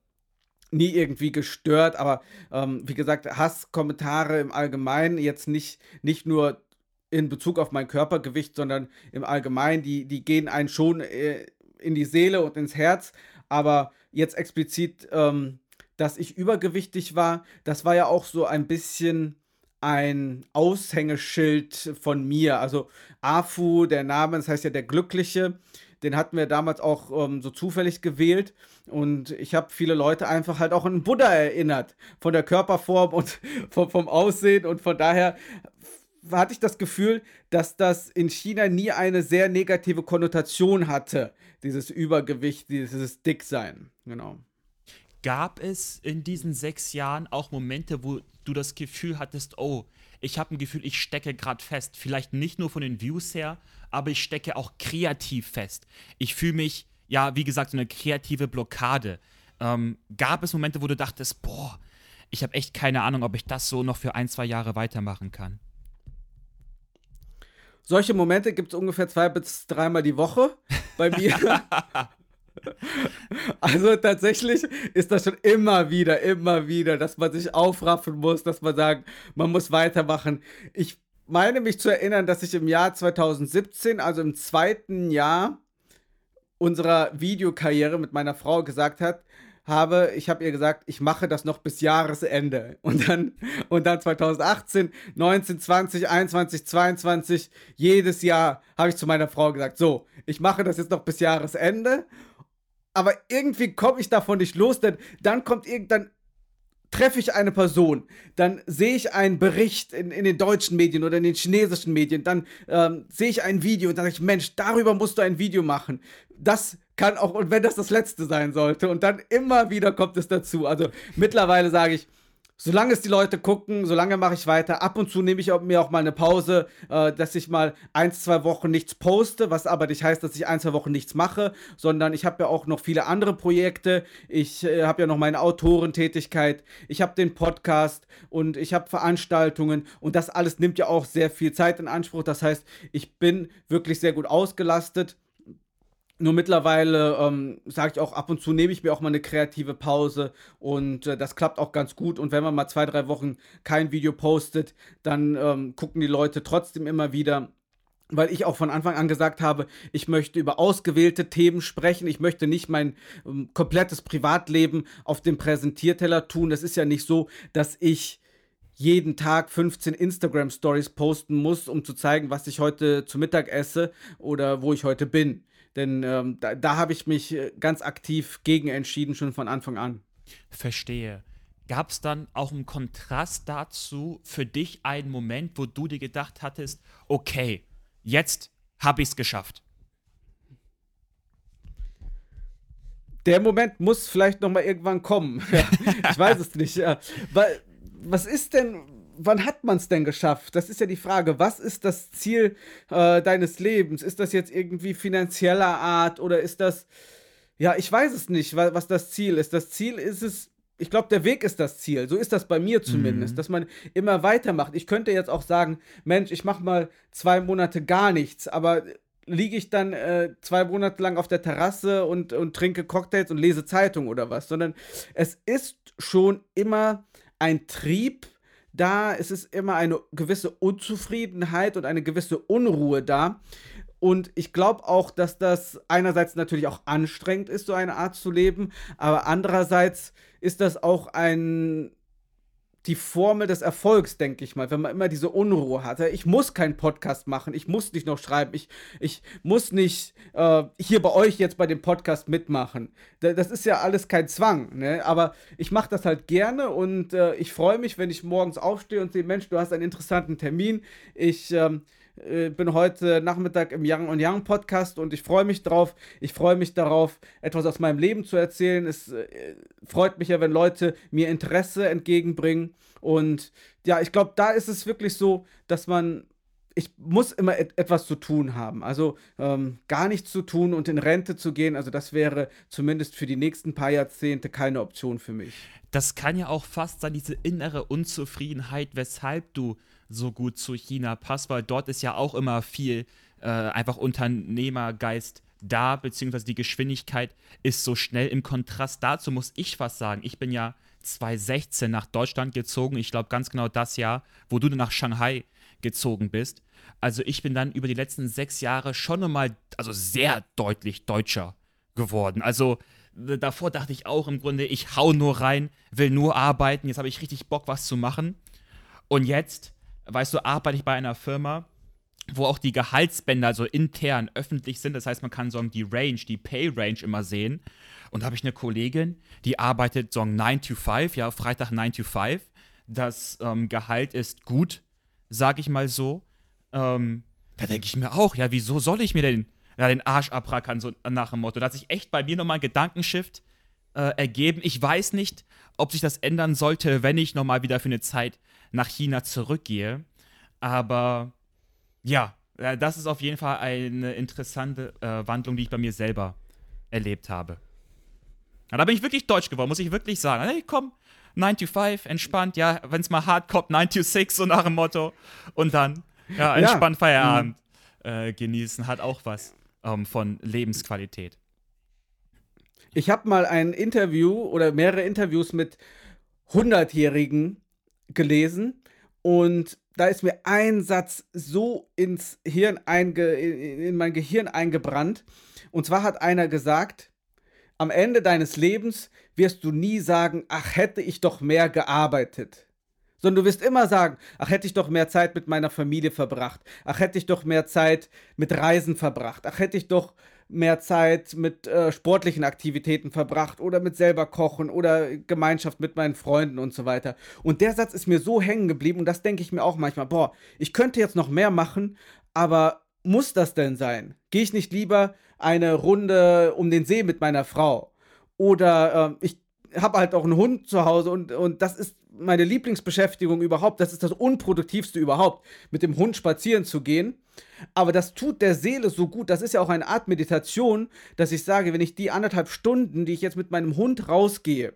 nie irgendwie gestört. Aber ähm, wie gesagt, Hasskommentare im Allgemeinen, jetzt nicht, nicht nur in Bezug auf mein Körpergewicht, sondern im Allgemeinen, die, die gehen einen schon äh, in die Seele und ins Herz. Aber jetzt explizit ähm, dass ich übergewichtig war, das war ja auch so ein bisschen ein Aushängeschild von mir. Also Afu, der Name, das heißt ja der Glückliche, den hatten wir damals auch ähm, so zufällig gewählt. Und ich habe viele Leute einfach halt auch an Buddha erinnert. Von der Körperform und vom, vom Aussehen. Und von daher hatte ich das Gefühl, dass das in China nie eine sehr negative Konnotation hatte. Dieses Übergewicht, dieses Dicksein. Genau. Gab es in diesen sechs Jahren auch Momente, wo du das Gefühl hattest, oh, ich habe ein Gefühl, ich stecke gerade fest. Vielleicht nicht nur von den Views her, aber ich stecke auch kreativ fest. Ich fühle mich, ja, wie gesagt, so eine kreative Blockade. Ähm, gab es Momente, wo du dachtest, boah, ich habe echt keine Ahnung, ob ich das so noch für ein, zwei Jahre weitermachen kann? Solche Momente gibt es ungefähr zwei bis dreimal die Woche bei mir. Also tatsächlich ist das schon immer wieder, immer wieder, dass man sich aufraffen muss, dass man sagt, man muss weitermachen. Ich meine mich zu erinnern, dass ich im Jahr 2017, also im zweiten Jahr unserer Videokarriere mit meiner Frau gesagt hat, habe, ich habe ihr gesagt, ich mache das noch bis Jahresende. Und dann, und dann 2018, 19, 20, 21, 22, jedes Jahr habe ich zu meiner Frau gesagt, so, ich mache das jetzt noch bis Jahresende aber irgendwie komme ich davon nicht los, denn dann kommt irgendwann treffe ich eine Person, dann sehe ich einen Bericht in, in den deutschen Medien oder in den chinesischen Medien, dann ähm, sehe ich ein Video und sage ich, Mensch, darüber musst du ein Video machen. Das kann auch, und wenn das das letzte sein sollte, und dann immer wieder kommt es dazu. Also mittlerweile sage ich, solange es die Leute gucken, solange mache ich weiter. Ab und zu nehme ich mir auch mal eine Pause, äh, dass ich mal ein, zwei Wochen nichts poste, was aber nicht heißt, dass ich ein, zwei Wochen nichts mache, sondern ich habe ja auch noch viele andere Projekte. Ich äh, habe ja noch meine Autorentätigkeit, ich habe den Podcast und ich habe Veranstaltungen und das alles nimmt ja auch sehr viel Zeit in Anspruch. Das heißt, ich bin wirklich sehr gut ausgelastet. Nur mittlerweile ähm, sage ich auch ab und zu, nehme ich mir auch mal eine kreative Pause und äh, das klappt auch ganz gut. Und wenn man mal zwei, drei Wochen kein Video postet, dann ähm, gucken die Leute trotzdem immer wieder weil ich auch von Anfang an gesagt habe, ich möchte über ausgewählte Themen sprechen. Ich möchte nicht mein ähm, komplettes Privatleben auf dem Präsentierteller tun. Das ist ja nicht so, dass ich jeden Tag 15 Instagram Stories posten muss, um zu zeigen, was ich heute zu Mittag esse oder wo ich heute bin. Denn ähm, da, da habe ich mich äh, ganz aktiv gegen entschieden, schon von Anfang an. Verstehe. Gab es dann auch im Kontrast dazu für dich einen Moment, wo du dir gedacht hattest, okay, jetzt habe ich es geschafft? Der Moment muss vielleicht noch mal irgendwann kommen. ich weiß es nicht. Weil, was ist denn, wann hat man es denn geschafft? Das ist ja die Frage. Was ist das Ziel äh, deines Lebens? Ist das jetzt irgendwie finanzieller Art oder ist das, ja, ich weiß es nicht, was, was das Ziel ist. Das Ziel ist es, ich glaube, der Weg ist das Ziel. So ist das bei mir zumindest, mhm. dass man immer weitermacht. Ich könnte jetzt auch sagen, Mensch, ich mache mal zwei Monate gar nichts, aber liege ich dann äh, zwei Monate lang auf der Terrasse und, und trinke Cocktails und lese Zeitung oder was, sondern es ist schon immer ein Trieb, da, es ist immer eine gewisse Unzufriedenheit und eine gewisse Unruhe da. Und ich glaube auch, dass das einerseits natürlich auch anstrengend ist, so eine Art zu leben, aber andererseits ist das auch ein die Formel des Erfolgs, denke ich mal, wenn man immer diese Unruhe hat. Ich muss keinen Podcast machen, ich muss nicht noch schreiben, ich, ich muss nicht äh, hier bei euch jetzt bei dem Podcast mitmachen. Das ist ja alles kein Zwang, ne? aber ich mache das halt gerne und äh, ich freue mich, wenn ich morgens aufstehe und sehe, Mensch, du hast einen interessanten Termin. Ich ähm, äh, bin heute Nachmittag im Young und Young Podcast und ich freue mich drauf. Ich freue mich darauf, etwas aus meinem Leben zu erzählen. Es äh, freut mich ja, wenn Leute mir Interesse entgegenbringen. Und ja, ich glaube, da ist es wirklich so, dass man ich muss immer et etwas zu tun haben. Also ähm, gar nichts zu tun und in Rente zu gehen, also das wäre zumindest für die nächsten paar Jahrzehnte keine Option für mich. Das kann ja auch fast sein, diese innere Unzufriedenheit, weshalb du so gut zu China passt, weil dort ist ja auch immer viel äh, einfach Unternehmergeist da, beziehungsweise die Geschwindigkeit ist so schnell. Im Kontrast dazu muss ich was sagen. Ich bin ja 2016 nach Deutschland gezogen. Ich glaube ganz genau das Jahr, wo du nach Shanghai gezogen bist. Also ich bin dann über die letzten sechs Jahre schon nochmal, also sehr deutlich deutscher geworden. Also davor dachte ich auch im Grunde, ich hau nur rein, will nur arbeiten, jetzt habe ich richtig Bock, was zu machen. Und jetzt, weißt du, arbeite ich bei einer Firma, wo auch die Gehaltsbänder so intern öffentlich sind. Das heißt, man kann so die Range, die Pay-Range immer sehen. Und da habe ich eine Kollegin, die arbeitet so 9 to 5, ja, Freitag 9 to 5. Das ähm, Gehalt ist gut, sag ich mal so. Ähm, da denke ich mir auch, ja, wieso soll ich mir denn ja, den Arsch abrackern, so nach dem Motto. Da hat sich echt bei mir nochmal ein Gedankenshift äh, ergeben. Ich weiß nicht, ob sich das ändern sollte, wenn ich nochmal wieder für eine Zeit nach China zurückgehe. Aber ja, äh, das ist auf jeden Fall eine interessante äh, Wandlung, die ich bei mir selber erlebt habe. Ja, da bin ich wirklich deutsch geworden, muss ich wirklich sagen. Hey, komm, 9 to 5, entspannt, ja, wenn es mal hart kommt, 9 to 6, so nach dem Motto. Und dann, ja, entspannt ja. Feierabend mhm. äh, genießen, hat auch was ähm, von Lebensqualität. Ich habe mal ein Interview oder mehrere Interviews mit 100-Jährigen gelesen und da ist mir ein Satz so ins Hirn einge in mein Gehirn eingebrannt. Und zwar hat einer gesagt, am Ende deines Lebens wirst du nie sagen, ach hätte ich doch mehr gearbeitet. Sondern du wirst immer sagen, ach hätte ich doch mehr Zeit mit meiner Familie verbracht, ach hätte ich doch mehr Zeit mit Reisen verbracht, ach hätte ich doch mehr Zeit mit äh, sportlichen Aktivitäten verbracht oder mit selber kochen oder Gemeinschaft mit meinen Freunden und so weiter. Und der Satz ist mir so hängen geblieben und das denke ich mir auch manchmal, boah, ich könnte jetzt noch mehr machen, aber muss das denn sein? Gehe ich nicht lieber eine Runde um den See mit meiner Frau? Oder äh, ich habe halt auch einen Hund zu Hause und, und das ist meine Lieblingsbeschäftigung überhaupt. Das ist das Unproduktivste überhaupt, mit dem Hund spazieren zu gehen. Aber das tut der Seele so gut. Das ist ja auch eine Art Meditation, dass ich sage, wenn ich die anderthalb Stunden, die ich jetzt mit meinem Hund rausgehe,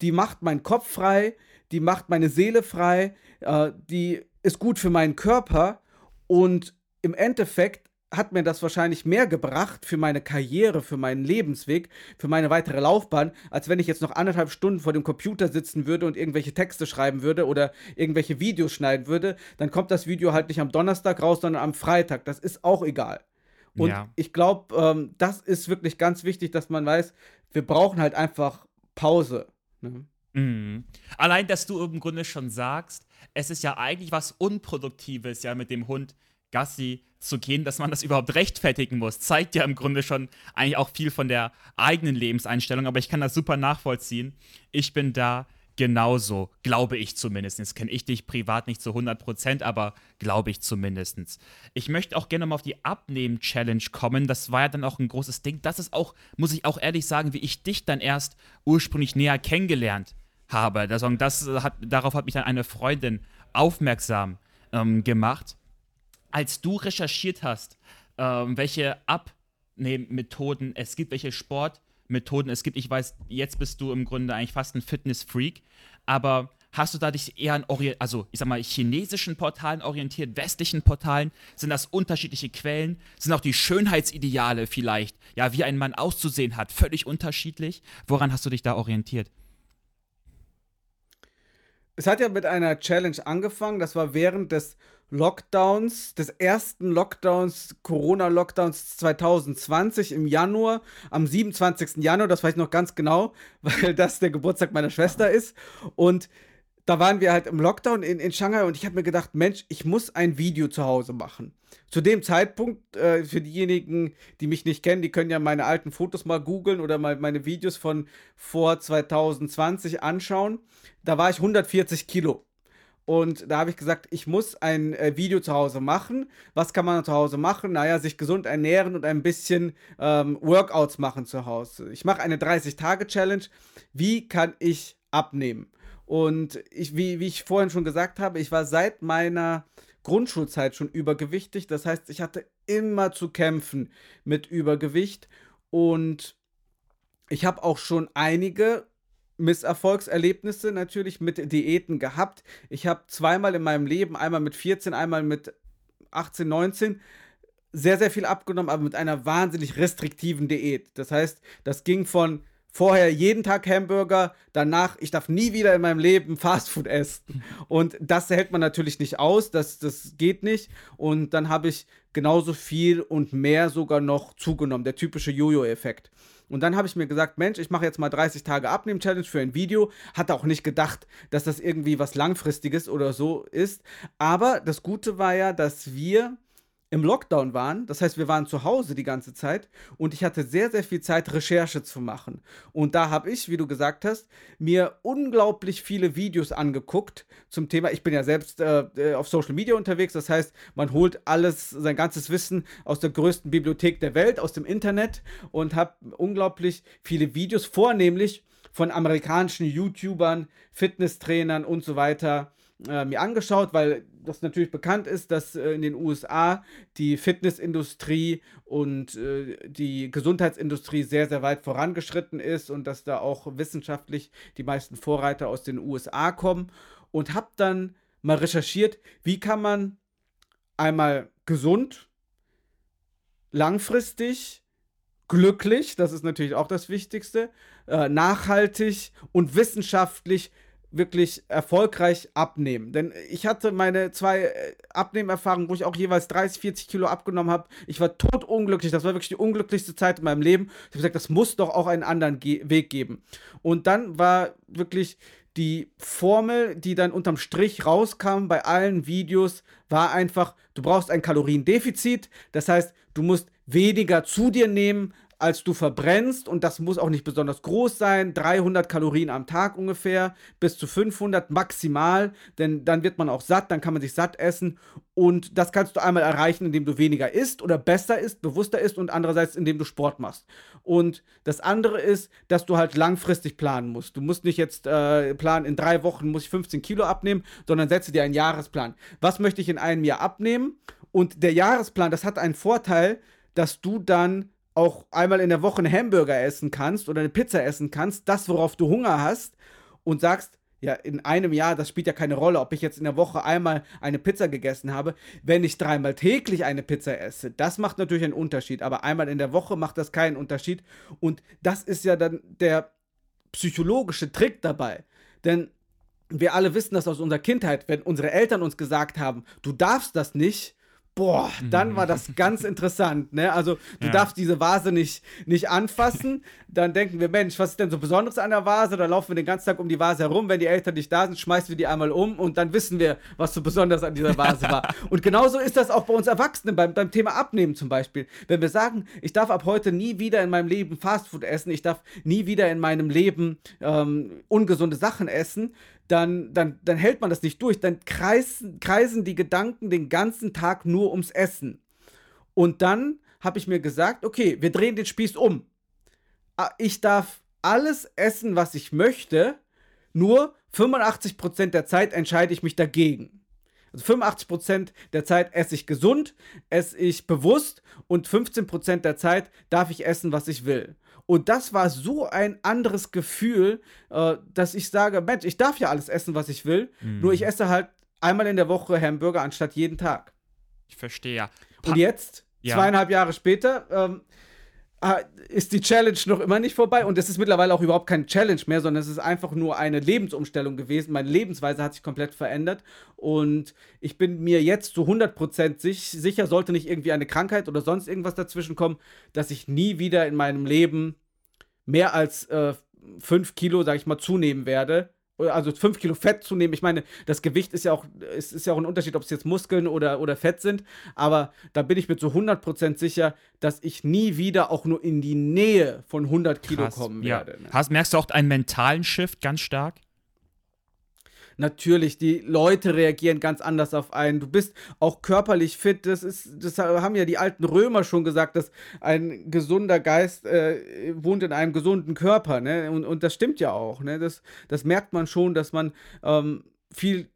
die macht meinen Kopf frei, die macht meine Seele frei, äh, die ist gut für meinen Körper und im Endeffekt hat mir das wahrscheinlich mehr gebracht für meine Karriere, für meinen Lebensweg, für meine weitere Laufbahn, als wenn ich jetzt noch anderthalb Stunden vor dem Computer sitzen würde und irgendwelche Texte schreiben würde oder irgendwelche Videos schneiden würde. Dann kommt das Video halt nicht am Donnerstag raus, sondern am Freitag. Das ist auch egal. Und ja. ich glaube, ähm, das ist wirklich ganz wichtig, dass man weiß, wir brauchen halt einfach Pause. Ne? Mhm. Allein, dass du im Grunde schon sagst, es ist ja eigentlich was Unproduktives, ja, mit dem Hund Gassi zu gehen, dass man das überhaupt rechtfertigen muss, zeigt ja im Grunde schon eigentlich auch viel von der eigenen Lebenseinstellung, aber ich kann das super nachvollziehen. Ich bin da genauso, glaube ich zumindest. Jetzt kenne ich dich privat nicht zu 100%, aber glaube ich zumindest. Ich möchte auch gerne mal auf die Abnehmen-Challenge kommen. Das war ja dann auch ein großes Ding. Das ist auch, muss ich auch ehrlich sagen, wie ich dich dann erst ursprünglich näher kennengelernt habe. Das, hat, darauf hat mich dann eine Freundin aufmerksam ähm, gemacht als du recherchiert hast, ähm, welche Abnehmmethoden es gibt, welche Sportmethoden es gibt, ich weiß, jetzt bist du im Grunde eigentlich fast ein Fitness-Freak, aber hast du da dich eher an, also ich sag mal, chinesischen Portalen orientiert, westlichen Portalen? Sind das unterschiedliche Quellen? Sind auch die Schönheitsideale vielleicht, ja, wie ein Mann auszusehen hat, völlig unterschiedlich? Woran hast du dich da orientiert? Es hat ja mit einer Challenge angefangen, das war während des Lockdowns, des ersten Lockdowns, Corona-Lockdowns 2020 im Januar, am 27. Januar, das weiß ich noch ganz genau, weil das der Geburtstag meiner Schwester ist. Und da waren wir halt im Lockdown in, in Shanghai und ich habe mir gedacht, Mensch, ich muss ein Video zu Hause machen. Zu dem Zeitpunkt, äh, für diejenigen, die mich nicht kennen, die können ja meine alten Fotos mal googeln oder mal meine Videos von vor 2020 anschauen. Da war ich 140 Kilo. Und da habe ich gesagt, ich muss ein äh, Video zu Hause machen. Was kann man zu Hause machen? Naja, sich gesund ernähren und ein bisschen ähm, Workouts machen zu Hause. Ich mache eine 30-Tage-Challenge. Wie kann ich abnehmen? Und ich, wie, wie ich vorhin schon gesagt habe, ich war seit meiner Grundschulzeit schon übergewichtig. Das heißt, ich hatte immer zu kämpfen mit Übergewicht. Und ich habe auch schon einige Misserfolgserlebnisse natürlich mit Diäten gehabt. Ich habe zweimal in meinem Leben, einmal mit 14, einmal mit 18, 19, sehr, sehr viel abgenommen, aber mit einer wahnsinnig restriktiven Diät. Das heißt, das ging von vorher jeden Tag Hamburger, danach, ich darf nie wieder in meinem Leben Fastfood essen. Und das hält man natürlich nicht aus, das, das geht nicht. Und dann habe ich genauso viel und mehr sogar noch zugenommen, der typische Jojo-Effekt. Und dann habe ich mir gesagt, Mensch, ich mache jetzt mal 30 Tage Abnehmen-Challenge für ein Video. Hatte auch nicht gedacht, dass das irgendwie was Langfristiges oder so ist. Aber das Gute war ja, dass wir im Lockdown waren. Das heißt, wir waren zu Hause die ganze Zeit und ich hatte sehr, sehr viel Zeit, Recherche zu machen. Und da habe ich, wie du gesagt hast, mir unglaublich viele Videos angeguckt zum Thema. Ich bin ja selbst äh, äh auf Social Media unterwegs. Das heißt, man holt alles, sein ganzes Wissen aus der größten Bibliothek der Welt, aus dem Internet und habe unglaublich viele Videos, vornehmlich von amerikanischen YouTubern, Fitnesstrainern und so weiter äh, mir angeschaut, weil das natürlich bekannt ist, dass äh, in den USA die Fitnessindustrie und äh, die Gesundheitsindustrie sehr, sehr weit vorangeschritten ist und dass da auch wissenschaftlich die meisten Vorreiter aus den USA kommen. Und habe dann mal recherchiert, wie kann man einmal gesund, langfristig, glücklich, das ist natürlich auch das Wichtigste, äh, nachhaltig und wissenschaftlich wirklich erfolgreich abnehmen. Denn ich hatte meine zwei äh, Abnehmerfahrungen, wo ich auch jeweils 30, 40 Kilo abgenommen habe. Ich war totunglücklich. Das war wirklich die unglücklichste Zeit in meinem Leben. Ich habe gesagt, das muss doch auch einen anderen Ge Weg geben. Und dann war wirklich die Formel, die dann unterm Strich rauskam bei allen Videos, war einfach, du brauchst ein Kaloriendefizit. Das heißt, du musst weniger zu dir nehmen, als du verbrennst und das muss auch nicht besonders groß sein, 300 Kalorien am Tag ungefähr, bis zu 500 maximal, denn dann wird man auch satt, dann kann man sich satt essen und das kannst du einmal erreichen, indem du weniger isst oder besser isst, bewusster isst und andererseits, indem du Sport machst. Und das andere ist, dass du halt langfristig planen musst. Du musst nicht jetzt äh, planen, in drei Wochen muss ich 15 Kilo abnehmen, sondern setze dir einen Jahresplan. Was möchte ich in einem Jahr abnehmen? Und der Jahresplan, das hat einen Vorteil, dass du dann auch einmal in der Woche einen Hamburger essen kannst oder eine Pizza essen kannst, das, worauf du Hunger hast, und sagst, ja, in einem Jahr, das spielt ja keine Rolle, ob ich jetzt in der Woche einmal eine Pizza gegessen habe. Wenn ich dreimal täglich eine Pizza esse, das macht natürlich einen Unterschied. Aber einmal in der Woche macht das keinen Unterschied. Und das ist ja dann der psychologische Trick dabei. Denn wir alle wissen das aus unserer Kindheit, wenn unsere Eltern uns gesagt haben, du darfst das nicht, boah, dann war das ganz interessant. Ne? Also du ja. darfst diese Vase nicht, nicht anfassen. Dann denken wir, Mensch, was ist denn so Besonderes an der Vase? Da laufen wir den ganzen Tag um die Vase herum. Wenn die Eltern nicht da sind, schmeißen wir die einmal um und dann wissen wir, was so besonders an dieser Vase war. Und genauso ist das auch bei uns Erwachsenen, beim, beim Thema Abnehmen zum Beispiel. Wenn wir sagen, ich darf ab heute nie wieder in meinem Leben Fastfood essen, ich darf nie wieder in meinem Leben ähm, ungesunde Sachen essen, dann, dann, dann hält man das nicht durch. Dann kreisen, kreisen die Gedanken den ganzen Tag nur ums Essen. Und dann habe ich mir gesagt, okay, wir drehen den Spieß um. Ah, ich darf alles essen, was ich möchte, nur 85% der Zeit entscheide ich mich dagegen. Also 85% der Zeit esse ich gesund, esse ich bewusst und 15% der Zeit darf ich essen, was ich will. Und das war so ein anderes Gefühl, äh, dass ich sage, Mensch, ich darf ja alles essen, was ich will, mhm. nur ich esse halt einmal in der Woche Hamburger anstatt jeden Tag. Ich verstehe. ja. Und jetzt, ja. zweieinhalb Jahre später, ähm, Ah, ist die Challenge noch immer nicht vorbei und es ist mittlerweile auch überhaupt keine Challenge mehr, sondern es ist einfach nur eine Lebensumstellung gewesen. Meine Lebensweise hat sich komplett verändert und ich bin mir jetzt zu 100% sich, sicher, sollte nicht irgendwie eine Krankheit oder sonst irgendwas dazwischen kommen, dass ich nie wieder in meinem Leben mehr als 5 äh, Kilo, sag ich mal, zunehmen werde also 5 Kilo Fett zu nehmen. Ich meine, das Gewicht ist ja auch, ist, ist ja auch ein Unterschied, ob es jetzt Muskeln oder, oder Fett sind. Aber da bin ich mir zu 100% sicher, dass ich nie wieder auch nur in die Nähe von 100 Kilo Krass, kommen werde. Ja. Ne? Hast, merkst du auch einen mentalen Shift ganz stark? Natürlich, die Leute reagieren ganz anders auf einen. Du bist auch körperlich fit. Das ist, das haben ja die alten Römer schon gesagt, dass ein gesunder Geist äh, wohnt in einem gesunden Körper. Ne? Und, und das stimmt ja auch. Ne? Das, das merkt man schon, dass man ähm, viel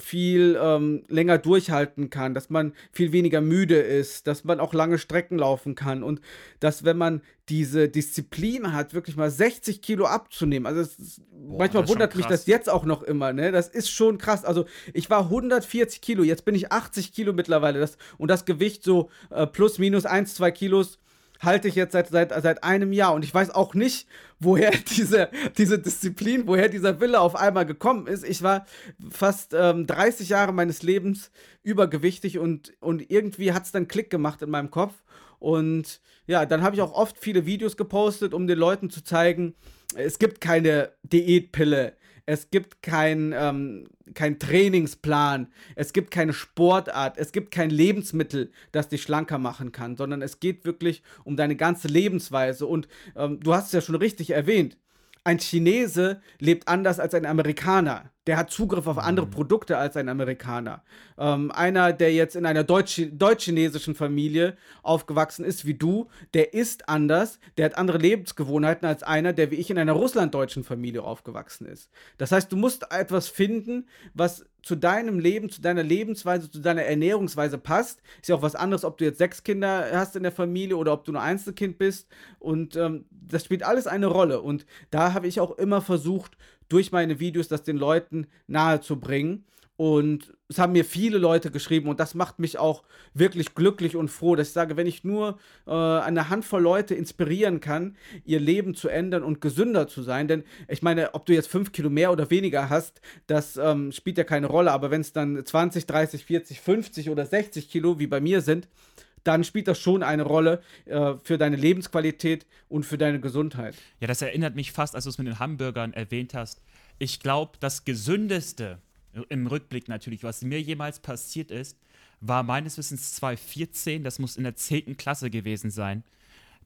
viel ähm, länger durchhalten kann, dass man viel weniger müde ist, dass man auch lange Strecken laufen kann und dass, wenn man diese Disziplin hat, wirklich mal 60 Kilo abzunehmen. Also Boah, manchmal wundert mich das jetzt auch noch immer, ne? Das ist schon krass. Also ich war 140 Kilo, jetzt bin ich 80 Kilo mittlerweile. Das, und das Gewicht so äh, plus minus 1, 2 Kilos halte ich jetzt seit, seit, seit einem Jahr und ich weiß auch nicht, woher diese, diese Disziplin, woher dieser Wille auf einmal gekommen ist. Ich war fast ähm, 30 Jahre meines Lebens übergewichtig und, und irgendwie hat es dann Klick gemacht in meinem Kopf. Und ja, dann habe ich auch oft viele Videos gepostet, um den Leuten zu zeigen, es gibt keine Diätpille, es gibt kein, ähm, kein Trainingsplan, es gibt keine Sportart, es gibt kein Lebensmittel, das dich schlanker machen kann, sondern es geht wirklich um deine ganze Lebensweise. Und ähm, du hast es ja schon richtig erwähnt, ein Chinese lebt anders als ein Amerikaner. Der hat Zugriff auf andere mhm. Produkte als ein Amerikaner. Ähm, einer, der jetzt in einer deutsch-chinesischen Familie aufgewachsen ist, wie du, der ist anders, der hat andere Lebensgewohnheiten als einer, der wie ich in einer russlanddeutschen Familie aufgewachsen ist. Das heißt, du musst etwas finden, was zu deinem Leben, zu deiner Lebensweise, zu deiner Ernährungsweise passt. Ist ja auch was anderes, ob du jetzt sechs Kinder hast in der Familie oder ob du nur Einzelkind bist. Und ähm, das spielt alles eine Rolle. Und da habe ich auch immer versucht, durch meine Videos das den Leuten nahezubringen. Und es haben mir viele Leute geschrieben und das macht mich auch wirklich glücklich und froh, dass ich sage, wenn ich nur äh, eine Handvoll Leute inspirieren kann, ihr Leben zu ändern und gesünder zu sein, denn ich meine, ob du jetzt fünf Kilo mehr oder weniger hast, das ähm, spielt ja keine Rolle, aber wenn es dann 20, 30, 40, 50 oder 60 Kilo wie bei mir sind, dann spielt das schon eine Rolle äh, für deine Lebensqualität und für deine Gesundheit. Ja, das erinnert mich fast, als du es mit den Hamburgern erwähnt hast. Ich glaube, das Gesündeste, im Rückblick natürlich, was mir jemals passiert ist, war meines Wissens 2014, das muss in der 10. Klasse gewesen sein.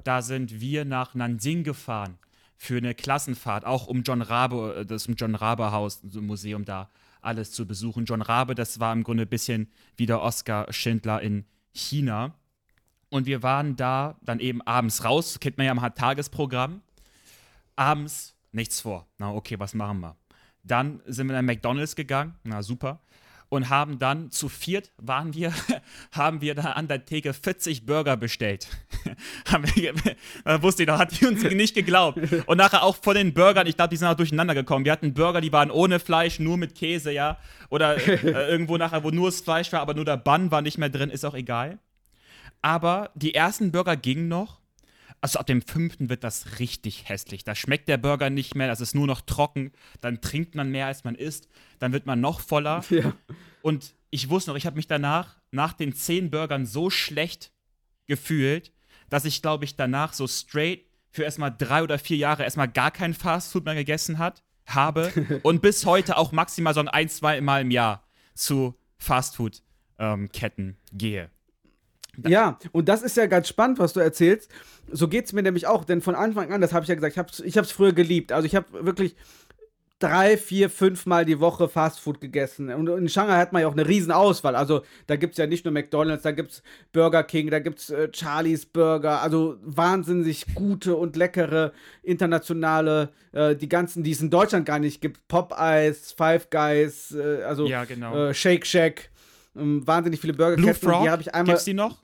Da sind wir nach Nanjing gefahren für eine Klassenfahrt, auch um John Rabe, äh, das John Rabe Haus, Museum da, alles zu besuchen. John Rabe, das war im Grunde ein bisschen wie der Oskar Schindler in China. Und wir waren da dann eben abends raus, kennt man ja im Tagesprogramm. Abends nichts vor. Na, okay, was machen wir? Dann sind wir in McDonalds gegangen, na super. Und haben dann zu viert waren wir, haben wir da an der Theke 40 Burger bestellt. da wusste ich, da hat die uns nicht geglaubt. Und nachher auch von den Burgern, ich glaube, die sind auch durcheinander gekommen. Wir hatten Burger, die waren ohne Fleisch, nur mit Käse, ja. Oder äh, irgendwo nachher, wo nur das Fleisch war, aber nur der Bun war nicht mehr drin, ist auch egal. Aber die ersten Burger gingen noch. Also ab dem fünften wird das richtig hässlich. Da schmeckt der Burger nicht mehr, das ist nur noch trocken. Dann trinkt man mehr, als man isst. Dann wird man noch voller. Ja. Und ich wusste noch, ich habe mich danach, nach den zehn Burgern, so schlecht gefühlt, dass ich, glaube ich, danach so straight für erstmal drei oder vier Jahre erstmal gar kein Fastfood mehr gegessen hat, habe und bis heute auch maximal so ein, zwei Mal im Jahr zu Fastfood-Ketten ähm, gehe. Ja, und das ist ja ganz spannend, was du erzählst. So geht es mir nämlich auch, denn von Anfang an, das habe ich ja gesagt, ich habe es früher geliebt. Also ich habe wirklich drei, vier, fünf Mal die Woche Fastfood gegessen. Und in Shanghai hat man ja auch eine riesen Auswahl. Also da gibt es ja nicht nur McDonalds, da gibt es Burger King, da gibt es äh, Charlie's Burger. Also wahnsinnig gute und leckere internationale, äh, die ganzen, die es in Deutschland gar nicht gibt. Popeyes, Five Guys, äh, also ja, genau. Äh, Shake Shack. Ähm, wahnsinnig viele Burger Blue Frog, die habe ich einmal. Gibt's die noch?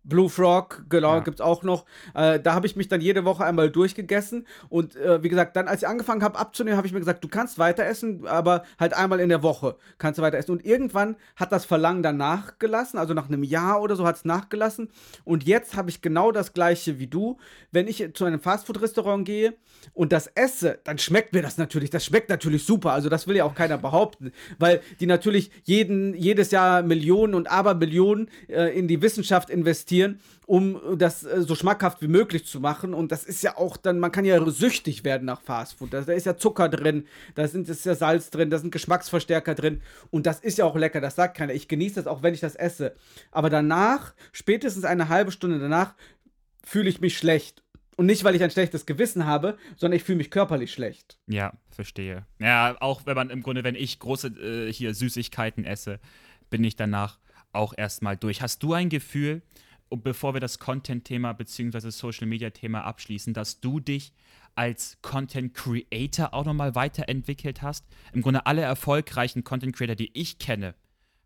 Blue Frog, genau, ja. gibt es auch noch. Äh, da habe ich mich dann jede Woche einmal durchgegessen. Und äh, wie gesagt, dann, als ich angefangen habe abzunehmen, habe ich mir gesagt, du kannst weiter essen, aber halt einmal in der Woche kannst du weiter essen. Und irgendwann hat das Verlangen dann nachgelassen, also nach einem Jahr oder so hat es nachgelassen. Und jetzt habe ich genau das gleiche wie du. Wenn ich zu einem Fastfood-Restaurant gehe und das esse, dann schmeckt mir das natürlich. Das schmeckt natürlich super. Also das will ja auch keiner behaupten, weil die natürlich jeden, jedes Jahr Millionen und Abermillionen äh, in die Wissenschaft investieren investieren, um das äh, so schmackhaft wie möglich zu machen. Und das ist ja auch dann, man kann ja süchtig werden nach Fastfood. Da, da ist ja Zucker drin, da sind, ist ja Salz drin, da sind Geschmacksverstärker drin. Und das ist ja auch lecker, das sagt keiner. Ich genieße das auch, wenn ich das esse. Aber danach, spätestens eine halbe Stunde danach, fühle ich mich schlecht. Und nicht, weil ich ein schlechtes Gewissen habe, sondern ich fühle mich körperlich schlecht. Ja, verstehe. Ja, auch wenn man im Grunde, wenn ich große äh, hier Süßigkeiten esse, bin ich danach auch erstmal durch. Hast du ein Gefühl, und bevor wir das Content-Thema bzw. Social-Media-Thema abschließen, dass du dich als Content Creator auch nochmal weiterentwickelt hast? Im Grunde alle erfolgreichen Content Creator, die ich kenne,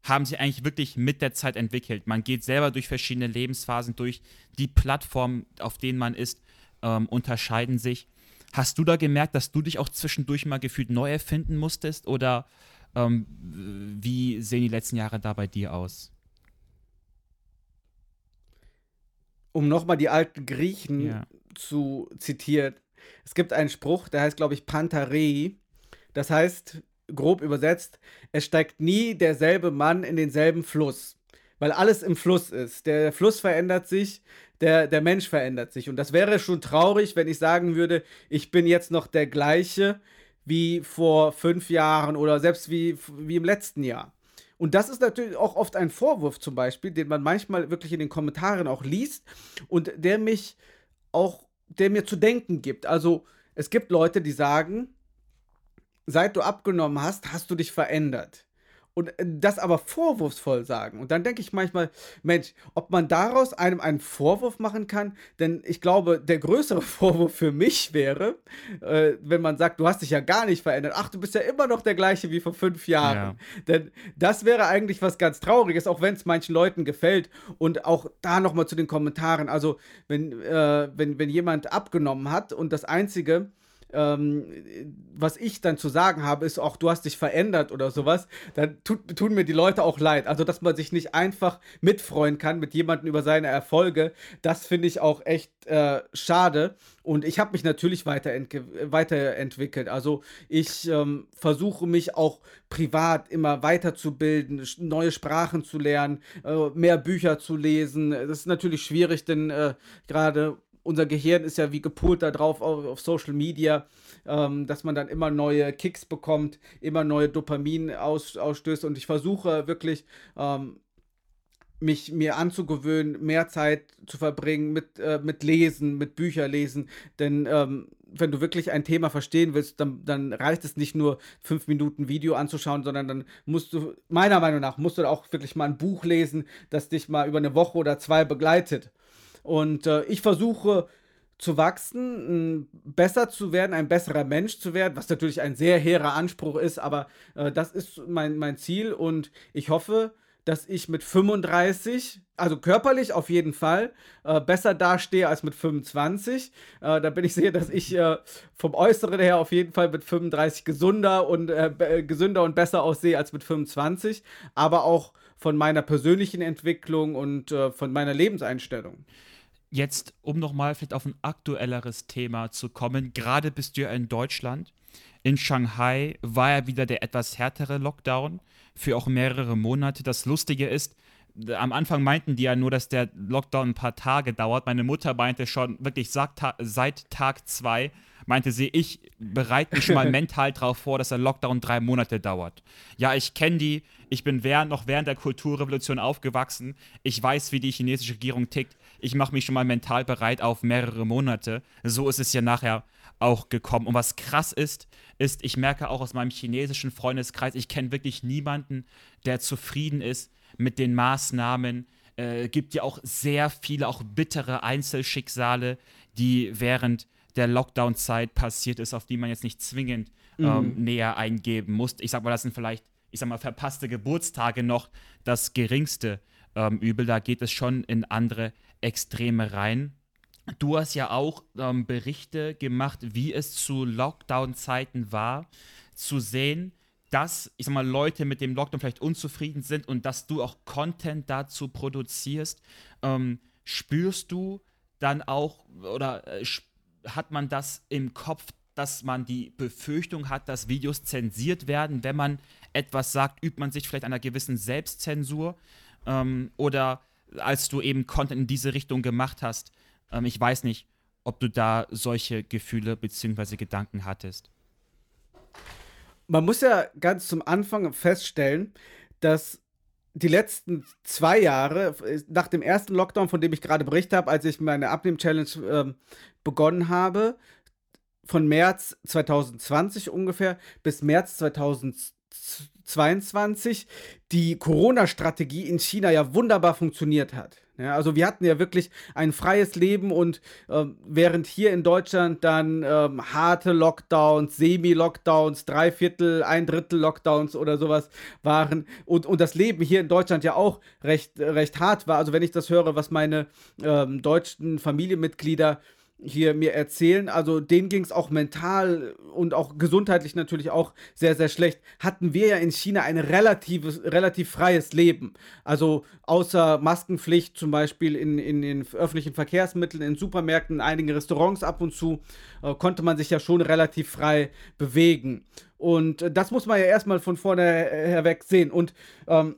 haben sie eigentlich wirklich mit der Zeit entwickelt. Man geht selber durch verschiedene Lebensphasen durch. Die Plattformen, auf denen man ist, ähm, unterscheiden sich. Hast du da gemerkt, dass du dich auch zwischendurch mal gefühlt neu erfinden musstest? Oder ähm, wie sehen die letzten Jahre da bei dir aus? Um nochmal die alten Griechen ja. zu zitieren. Es gibt einen Spruch, der heißt, glaube ich, Pantarei. Das heißt, grob übersetzt, es steigt nie derselbe Mann in denselben Fluss, weil alles im Fluss ist. Der Fluss verändert sich, der, der Mensch verändert sich. Und das wäre schon traurig, wenn ich sagen würde, ich bin jetzt noch der gleiche wie vor fünf Jahren oder selbst wie, wie im letzten Jahr. Und das ist natürlich auch oft ein Vorwurf zum Beispiel, den man manchmal wirklich in den Kommentaren auch liest und der mich auch, der mir zu denken gibt. Also es gibt Leute, die sagen, seit du abgenommen hast, hast du dich verändert. Und äh, das aber vorwurfsvoll sagen. Und dann denke ich manchmal, Mensch, ob man daraus einem einen Vorwurf machen kann, denn ich glaube, der größere Vorwurf für mich wäre, äh, wenn man sagt, du hast dich ja gar nicht verändert. Ach, du bist ja immer noch der gleiche wie vor fünf Jahren. Ja. Denn das wäre eigentlich was ganz Trauriges, auch wenn es manchen Leuten gefällt. Und auch da nochmal zu den Kommentaren. Also, wenn, äh, wenn, wenn jemand abgenommen hat und das Einzige, ähm, was ich dann zu sagen habe, ist auch, du hast dich verändert oder sowas, dann tut, tun mir die Leute auch leid. Also, dass man sich nicht einfach mitfreuen kann mit jemandem über seine Erfolge, das finde ich auch echt äh, schade. Und ich habe mich natürlich weiterentwickelt. Also, ich ähm, versuche mich auch privat immer weiterzubilden, neue Sprachen zu lernen, äh, mehr Bücher zu lesen. Das ist natürlich schwierig, denn äh, gerade unser Gehirn ist ja wie gepolt darauf auf, auf Social Media, ähm, dass man dann immer neue Kicks bekommt, immer neue Dopamin aus, ausstößt. Und ich versuche wirklich, ähm, mich mir anzugewöhnen, mehr Zeit zu verbringen mit, äh, mit Lesen, mit Bücher lesen. Denn ähm, wenn du wirklich ein Thema verstehen willst, dann, dann reicht es nicht nur fünf Minuten Video anzuschauen, sondern dann musst du, meiner Meinung nach, musst du auch wirklich mal ein Buch lesen, das dich mal über eine Woche oder zwei begleitet. Und äh, ich versuche zu wachsen, besser zu werden, ein besserer Mensch zu werden, was natürlich ein sehr hehrer Anspruch ist, aber äh, das ist mein, mein Ziel und ich hoffe, dass ich mit 35, also körperlich auf jeden Fall, äh, besser dastehe als mit 25. Äh, da bin ich sicher, dass ich äh, vom Äußeren her auf jeden Fall mit 35 gesunder und äh, gesünder und besser aussehe als mit 25, aber auch von meiner persönlichen Entwicklung und äh, von meiner Lebenseinstellung. Jetzt, um nochmal vielleicht auf ein aktuelleres Thema zu kommen, gerade bist du ja in Deutschland. In Shanghai war ja wieder der etwas härtere Lockdown für auch mehrere Monate. Das Lustige ist, am Anfang meinten die ja nur, dass der Lockdown ein paar Tage dauert. Meine Mutter meinte schon wirklich seit Tag zwei, meinte sie, ich bereite mich mal mental darauf vor, dass der Lockdown drei Monate dauert. Ja, ich kenne die, ich bin während, noch während der Kulturrevolution aufgewachsen, ich weiß, wie die chinesische Regierung tickt, ich mache mich schon mal mental bereit auf mehrere Monate. So ist es ja nachher auch gekommen. Und was krass ist, ist, ich merke auch aus meinem chinesischen Freundeskreis, ich kenne wirklich niemanden, der zufrieden ist mit den Maßnahmen. Äh, gibt ja auch sehr viele, auch bittere Einzelschicksale, die während der Lockdown-Zeit passiert ist, auf die man jetzt nicht zwingend ähm, mhm. näher eingeben muss. Ich sag mal, das sind vielleicht, ich sag mal, verpasste Geburtstage noch das geringste ähm, Übel. Da geht es schon in andere Extreme rein. Du hast ja auch ähm, Berichte gemacht, wie es zu Lockdown-Zeiten war, zu sehen, dass, ich sag mal, Leute mit dem Lockdown vielleicht unzufrieden sind und dass du auch Content dazu produzierst. Ähm, spürst du dann auch oder äh, hat man das im Kopf, dass man die Befürchtung hat, dass Videos zensiert werden, wenn man etwas sagt, übt man sich vielleicht einer gewissen Selbstzensur? Ähm, oder als du eben Content in diese Richtung gemacht hast, ähm, ich weiß nicht, ob du da solche Gefühle bzw. Gedanken hattest. Man muss ja ganz zum Anfang feststellen, dass die letzten zwei Jahre, nach dem ersten Lockdown, von dem ich gerade berichtet habe, als ich meine Abnehm-Challenge äh, begonnen habe, von März 2020 ungefähr bis März 2022, die Corona-Strategie in China ja wunderbar funktioniert hat. Ja, also wir hatten ja wirklich ein freies Leben und äh, während hier in Deutschland dann ähm, harte Lockdowns, Semi-Lockdowns, Dreiviertel, ein Drittel Lockdowns oder sowas waren und, und das Leben hier in Deutschland ja auch recht, recht hart war. Also wenn ich das höre, was meine ähm, deutschen Familienmitglieder hier mir erzählen. Also denen ging es auch mental und auch gesundheitlich natürlich auch sehr, sehr schlecht. Hatten wir ja in China ein relatives, relativ freies Leben. Also außer Maskenpflicht zum Beispiel in, in den öffentlichen Verkehrsmitteln, in Supermärkten, in einigen Restaurants ab und zu, äh, konnte man sich ja schon relativ frei bewegen. Und äh, das muss man ja erstmal von vorne herweg sehen. Und ähm,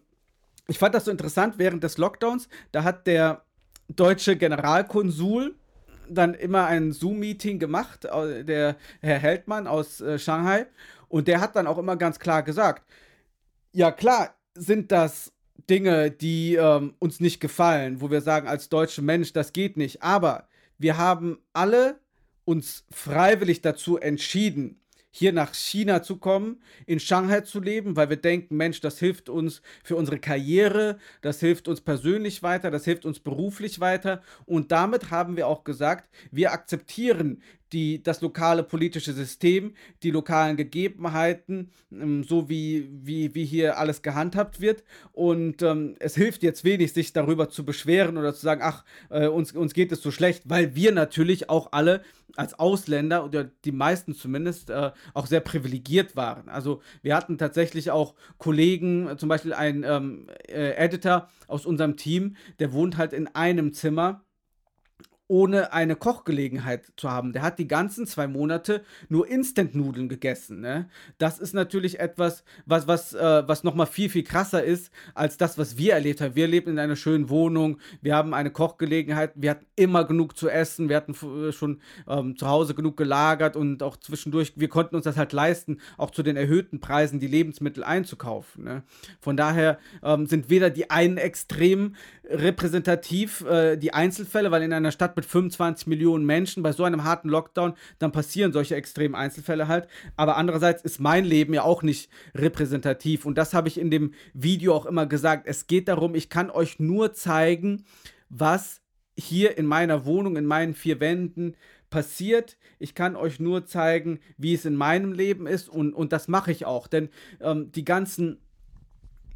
ich fand das so interessant während des Lockdowns. Da hat der deutsche Generalkonsul dann immer ein Zoom-Meeting gemacht, der Herr Heldmann aus äh, Shanghai. Und der hat dann auch immer ganz klar gesagt, ja klar sind das Dinge, die ähm, uns nicht gefallen, wo wir sagen als deutsche Mensch, das geht nicht. Aber wir haben alle uns freiwillig dazu entschieden, hier nach China zu kommen, in Shanghai zu leben, weil wir denken, Mensch, das hilft uns für unsere Karriere, das hilft uns persönlich weiter, das hilft uns beruflich weiter. Und damit haben wir auch gesagt, wir akzeptieren die, das lokale politische System, die lokalen Gegebenheiten, ähm, so wie, wie, wie hier alles gehandhabt wird. Und ähm, es hilft jetzt wenig, sich darüber zu beschweren oder zu sagen, ach, äh, uns, uns geht es so schlecht, weil wir natürlich auch alle als Ausländer oder die meisten zumindest äh, auch sehr privilegiert waren. Also wir hatten tatsächlich auch Kollegen, zum Beispiel ein ähm, äh, Editor aus unserem Team, der wohnt halt in einem Zimmer ohne eine Kochgelegenheit zu haben. Der hat die ganzen zwei Monate nur Instant-Nudeln gegessen. Ne? Das ist natürlich etwas, was, was, äh, was nochmal viel, viel krasser ist, als das, was wir erlebt haben. Wir leben in einer schönen Wohnung, wir haben eine Kochgelegenheit, wir hatten immer genug zu essen, wir hatten äh, schon ähm, zu Hause genug gelagert und auch zwischendurch, wir konnten uns das halt leisten, auch zu den erhöhten Preisen die Lebensmittel einzukaufen. Ne? Von daher ähm, sind weder die einen extrem repräsentativ, äh, die Einzelfälle, weil in einer Stadt mit 25 Millionen Menschen bei so einem harten Lockdown, dann passieren solche extremen Einzelfälle halt. Aber andererseits ist mein Leben ja auch nicht repräsentativ. Und das habe ich in dem Video auch immer gesagt. Es geht darum, ich kann euch nur zeigen, was hier in meiner Wohnung, in meinen vier Wänden passiert. Ich kann euch nur zeigen, wie es in meinem Leben ist und, und das mache ich auch. Denn ähm, die ganzen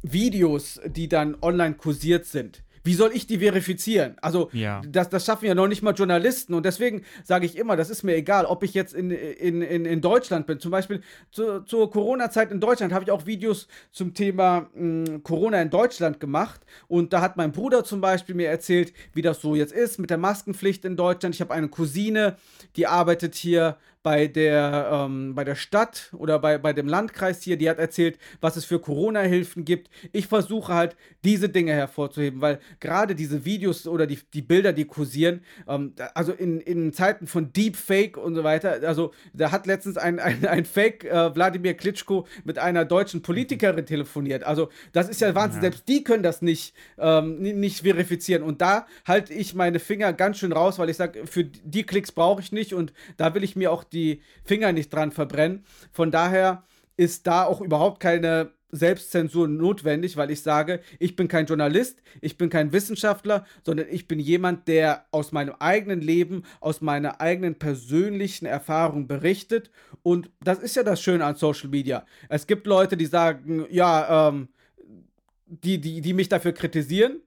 Videos, die dann online kursiert sind, wie soll ich die verifizieren? Also, ja. das, das schaffen ja noch nicht mal Journalisten. Und deswegen sage ich immer, das ist mir egal, ob ich jetzt in, in, in, in Deutschland bin. Zum Beispiel zu, zur Corona-Zeit in Deutschland habe ich auch Videos zum Thema mh, hm, Corona in Deutschland gemacht. Und da hat mein Bruder zum Beispiel mir erzählt, wie das so jetzt ist mit der Maskenpflicht in Deutschland. Ich habe eine Cousine, die arbeitet hier bei der, ähm, bei der Stadt oder bei, bei dem Landkreis hier, die hat erzählt, was es für Corona-Hilfen gibt. Ich versuche halt, diese Dinge hervorzuheben, weil gerade diese Videos oder die, die Bilder, die kursieren, ähm, also in, in Zeiten von Deepfake und so weiter, also da hat letztens ein, ein, ein Fake äh, Wladimir Klitschko mit einer deutschen Politikerin telefoniert. Also das ist ja Wahnsinn, ja. selbst die können das nicht, ähm, nicht verifizieren. Und da halte ich meine Finger ganz schön raus, weil ich sage, für die Klicks brauche ich nicht und da will ich mir auch die Finger nicht dran verbrennen. Von daher ist da auch überhaupt keine Selbstzensur notwendig, weil ich sage, ich bin kein Journalist, ich bin kein Wissenschaftler, sondern ich bin jemand, der aus meinem eigenen Leben, aus meiner eigenen persönlichen Erfahrung berichtet. Und das ist ja das Schöne an Social Media. Es gibt Leute, die sagen, ja, ähm, die, die, die mich dafür kritisieren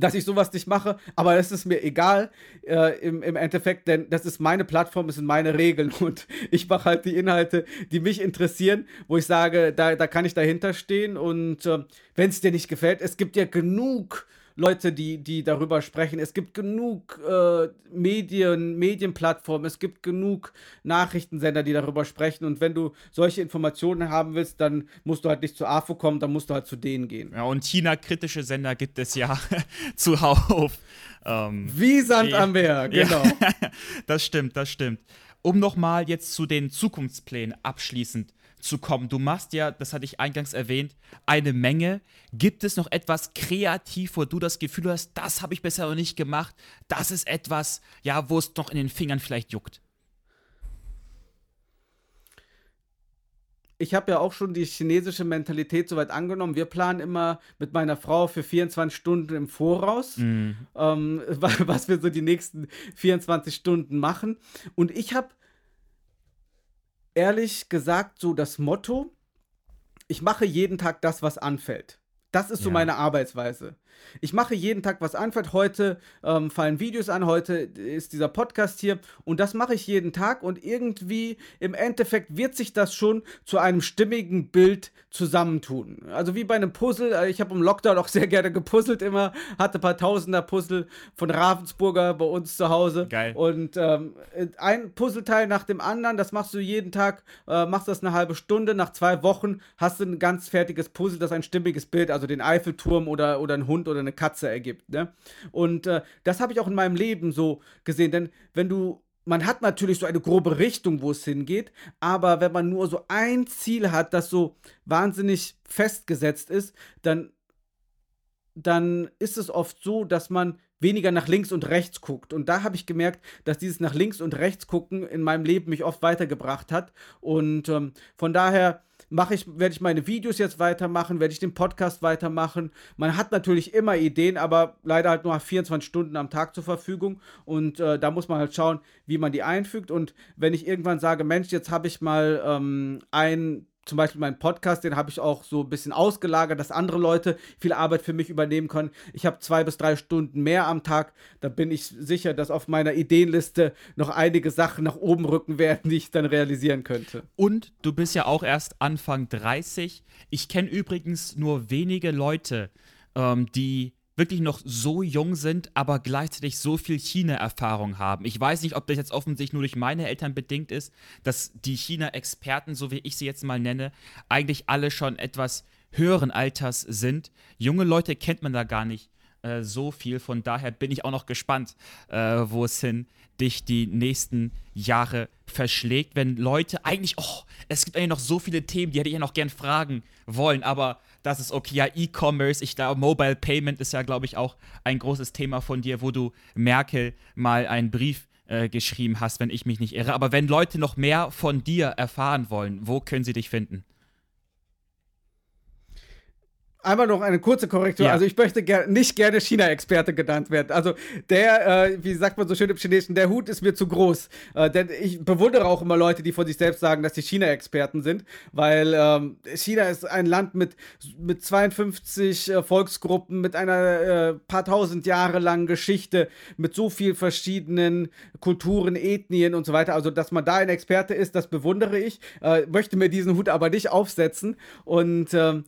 dass ich sowas nicht mache, aber es ist mir egal äh, im, im Endeffekt, denn das ist meine Plattform, es sind meine Regeln und ich mache halt die Inhalte, die mich interessieren, wo ich sage, da, da kann ich dahinter stehen und äh, wenn es dir nicht gefällt, es gibt ja genug Leute, die, die darüber sprechen. Es gibt genug äh, Medien, Medienplattformen, es gibt genug Nachrichtensender, die darüber sprechen. Und wenn du solche Informationen haben willst, dann musst du halt nicht zu AFO kommen, dann musst du halt zu denen gehen. Ja, und China-kritische Sender gibt es ja zuhauf. Ähm, Wie Sand am Meer, genau. Das stimmt, das stimmt. Um nochmal jetzt zu den Zukunftsplänen abschließend zu kommen? Du machst ja, das hatte ich eingangs erwähnt, eine Menge. Gibt es noch etwas kreativ, wo du das Gefühl hast, das habe ich bisher noch nicht gemacht? Das ist etwas, ja, wo es noch in den Fingern vielleicht juckt? ich habe ja auch schon die chinesische Mentalität soweit angenommen. Wir planen immer mit meiner Frau für 24 Stunden im Voraus, mhm. ähm, was wir so die nächsten 24 Stunden machen. Und ich habe ehrlich gesagt so das Motto, ich mache jeden Tag das, was anfällt. Das ist so ja. meine Arbeitsweise. Ich mache jeden Tag was anfällt. Heute ähm, fallen Videos an, heute ist dieser Podcast hier und das mache ich jeden Tag und irgendwie im Endeffekt wird sich das schon zu einem stimmigen Bild zusammentun. Also wie bei einem Puzzle. Äh, ich habe im Lockdown auch sehr gerne gepuzzelt immer, hatte ein paar Tausender Puzzle von Ravensburger bei uns zu Hause. Geil. Und ähm, ein Puzzleteil nach dem anderen, das machst du jeden Tag, äh, machst das eine halbe Stunde. Nach zwei Wochen hast du ein ganz fertiges Puzzle, das ein stimmiges Bild, also den Eiffelturm oder, oder ein Hund oder eine Katze ergibt. Ne? Und äh, das habe ich auch in meinem Leben so gesehen, denn wenn du man hat natürlich so eine grobe Richtung, wo es hingeht, aber wenn man nur so ein Ziel hat, das so wahnsinnig festgesetzt ist, dann, dann ist es oft so, dass man weniger nach links und rechts guckt. Und da habe ich gemerkt, dass dieses nach links und rechts gucken in meinem Leben mich oft weitergebracht hat. Und ähm, von daher mache ich, werde ich meine Videos jetzt weitermachen, werde ich den Podcast weitermachen. Man hat natürlich immer Ideen, aber leider halt nur 24 Stunden am Tag zur Verfügung und äh, da muss man halt schauen, wie man die einfügt. Und wenn ich irgendwann sage, Mensch, jetzt habe ich mal ähm, ein zum Beispiel meinen Podcast, den habe ich auch so ein bisschen ausgelagert, dass andere Leute viel Arbeit für mich übernehmen können. Ich habe zwei bis drei Stunden mehr am Tag. Da bin ich sicher, dass auf meiner Ideenliste noch einige Sachen nach oben rücken werden, die ich dann realisieren könnte. Und du bist ja auch erst Anfang 30. Ich kenne übrigens nur wenige Leute, ähm, die wirklich noch so jung sind, aber gleichzeitig so viel China-Erfahrung haben. Ich weiß nicht, ob das jetzt offensichtlich nur durch meine Eltern bedingt ist, dass die China-Experten, so wie ich sie jetzt mal nenne, eigentlich alle schon etwas höheren Alters sind. Junge Leute kennt man da gar nicht äh, so viel. Von daher bin ich auch noch gespannt, äh, wo es hin dich die nächsten Jahre verschlägt, wenn Leute eigentlich, oh, es gibt eigentlich noch so viele Themen, die hätte ich ja noch gern fragen wollen, aber das ist okay. Ja, E-Commerce, ich glaube, Mobile Payment ist ja, glaube ich, auch ein großes Thema von dir, wo du Merkel mal einen Brief äh, geschrieben hast, wenn ich mich nicht irre. Aber wenn Leute noch mehr von dir erfahren wollen, wo können sie dich finden? Einmal noch eine kurze Korrektur. Ja. Also ich möchte ger nicht gerne China-Experte genannt werden. Also der, äh, wie sagt man so schön im Chinesischen, der Hut ist mir zu groß. Äh, denn ich bewundere auch immer Leute, die von sich selbst sagen, dass sie China-Experten sind, weil ähm, China ist ein Land mit, mit 52 äh, Volksgruppen, mit einer äh, paar tausend Jahre langen Geschichte, mit so vielen verschiedenen Kulturen, Ethnien und so weiter. Also dass man da ein Experte ist, das bewundere ich. Äh, möchte mir diesen Hut aber nicht aufsetzen. Und ähm,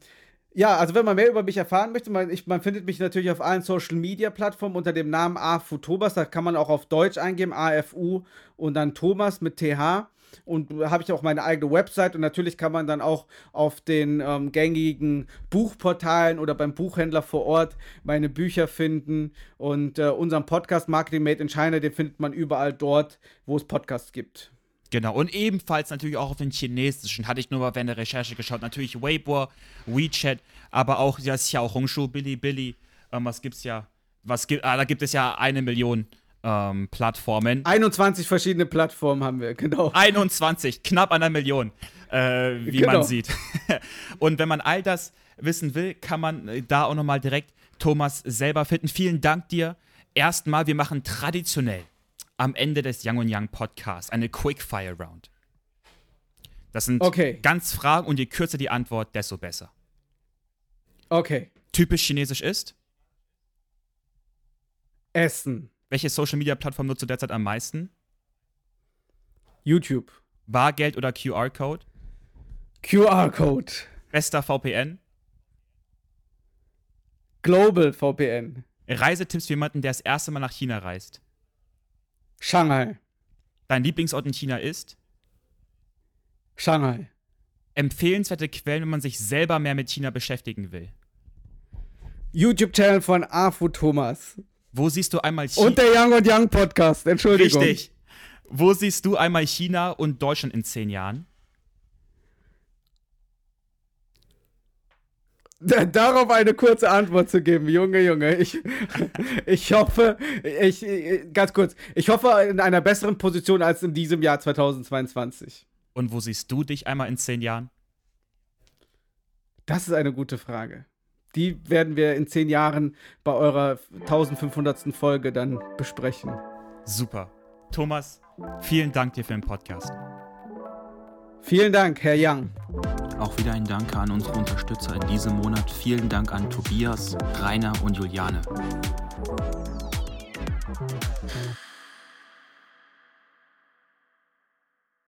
ja, also wenn man mehr über mich erfahren möchte, man, ich, man findet mich natürlich auf allen Social Media Plattformen unter dem Namen AFU Thomas. Da kann man auch auf Deutsch eingeben, AFU und dann Thomas mit TH. Und da habe ich auch meine eigene Website und natürlich kann man dann auch auf den ähm, gängigen Buchportalen oder beim Buchhändler vor Ort meine Bücher finden. Und äh, unseren Podcast Marketing Made in China, den findet man überall dort, wo es Podcasts gibt. Genau, und ebenfalls natürlich auch auf den chinesischen, hatte ich nur mal während der Recherche geschaut, natürlich Weibo, WeChat, aber auch ja, Xiaohongshu, Bilibili, ähm, was gibt's ja, was gibt, ah, da gibt es ja eine Million ähm, Plattformen. 21 verschiedene Plattformen haben wir, genau. 21, knapp an einer Million, äh, wie genau. man sieht. und wenn man all das wissen will, kann man äh, da auch nochmal direkt Thomas selber finden. Vielen Dank dir. Erstmal, wir machen traditionell am Ende des Young und Young Podcasts eine Quickfire Round. Das sind okay. ganz Fragen und je kürzer die Antwort, desto besser. Okay. Typisch chinesisch ist? Essen. Welche Social Media Plattform nutzt du derzeit am meisten? YouTube. Bargeld oder QR-Code? QR-Code. Bester VPN? Global VPN. Reisetipps für jemanden, der das erste Mal nach China reist? Shanghai. Dein Lieblingsort in China ist? Shanghai. Empfehlenswerte Quellen, wenn man sich selber mehr mit China beschäftigen will. YouTube-Channel von Afu Thomas. Wo siehst du einmal China? Und der Young und Young Podcast, Entschuldigung. Richtig. Wo siehst du einmal China und Deutschland in zehn Jahren? Darauf eine kurze Antwort zu geben, Junge, Junge. Ich, ich hoffe, ich, ganz kurz, ich hoffe in einer besseren Position als in diesem Jahr 2022. Und wo siehst du dich einmal in zehn Jahren? Das ist eine gute Frage. Die werden wir in zehn Jahren bei eurer 1500. Folge dann besprechen. Super. Thomas, vielen Dank dir für den Podcast. Vielen Dank, Herr Young. Auch wieder ein Danke an unsere Unterstützer in diesem Monat. Vielen Dank an Tobias, Rainer und Juliane.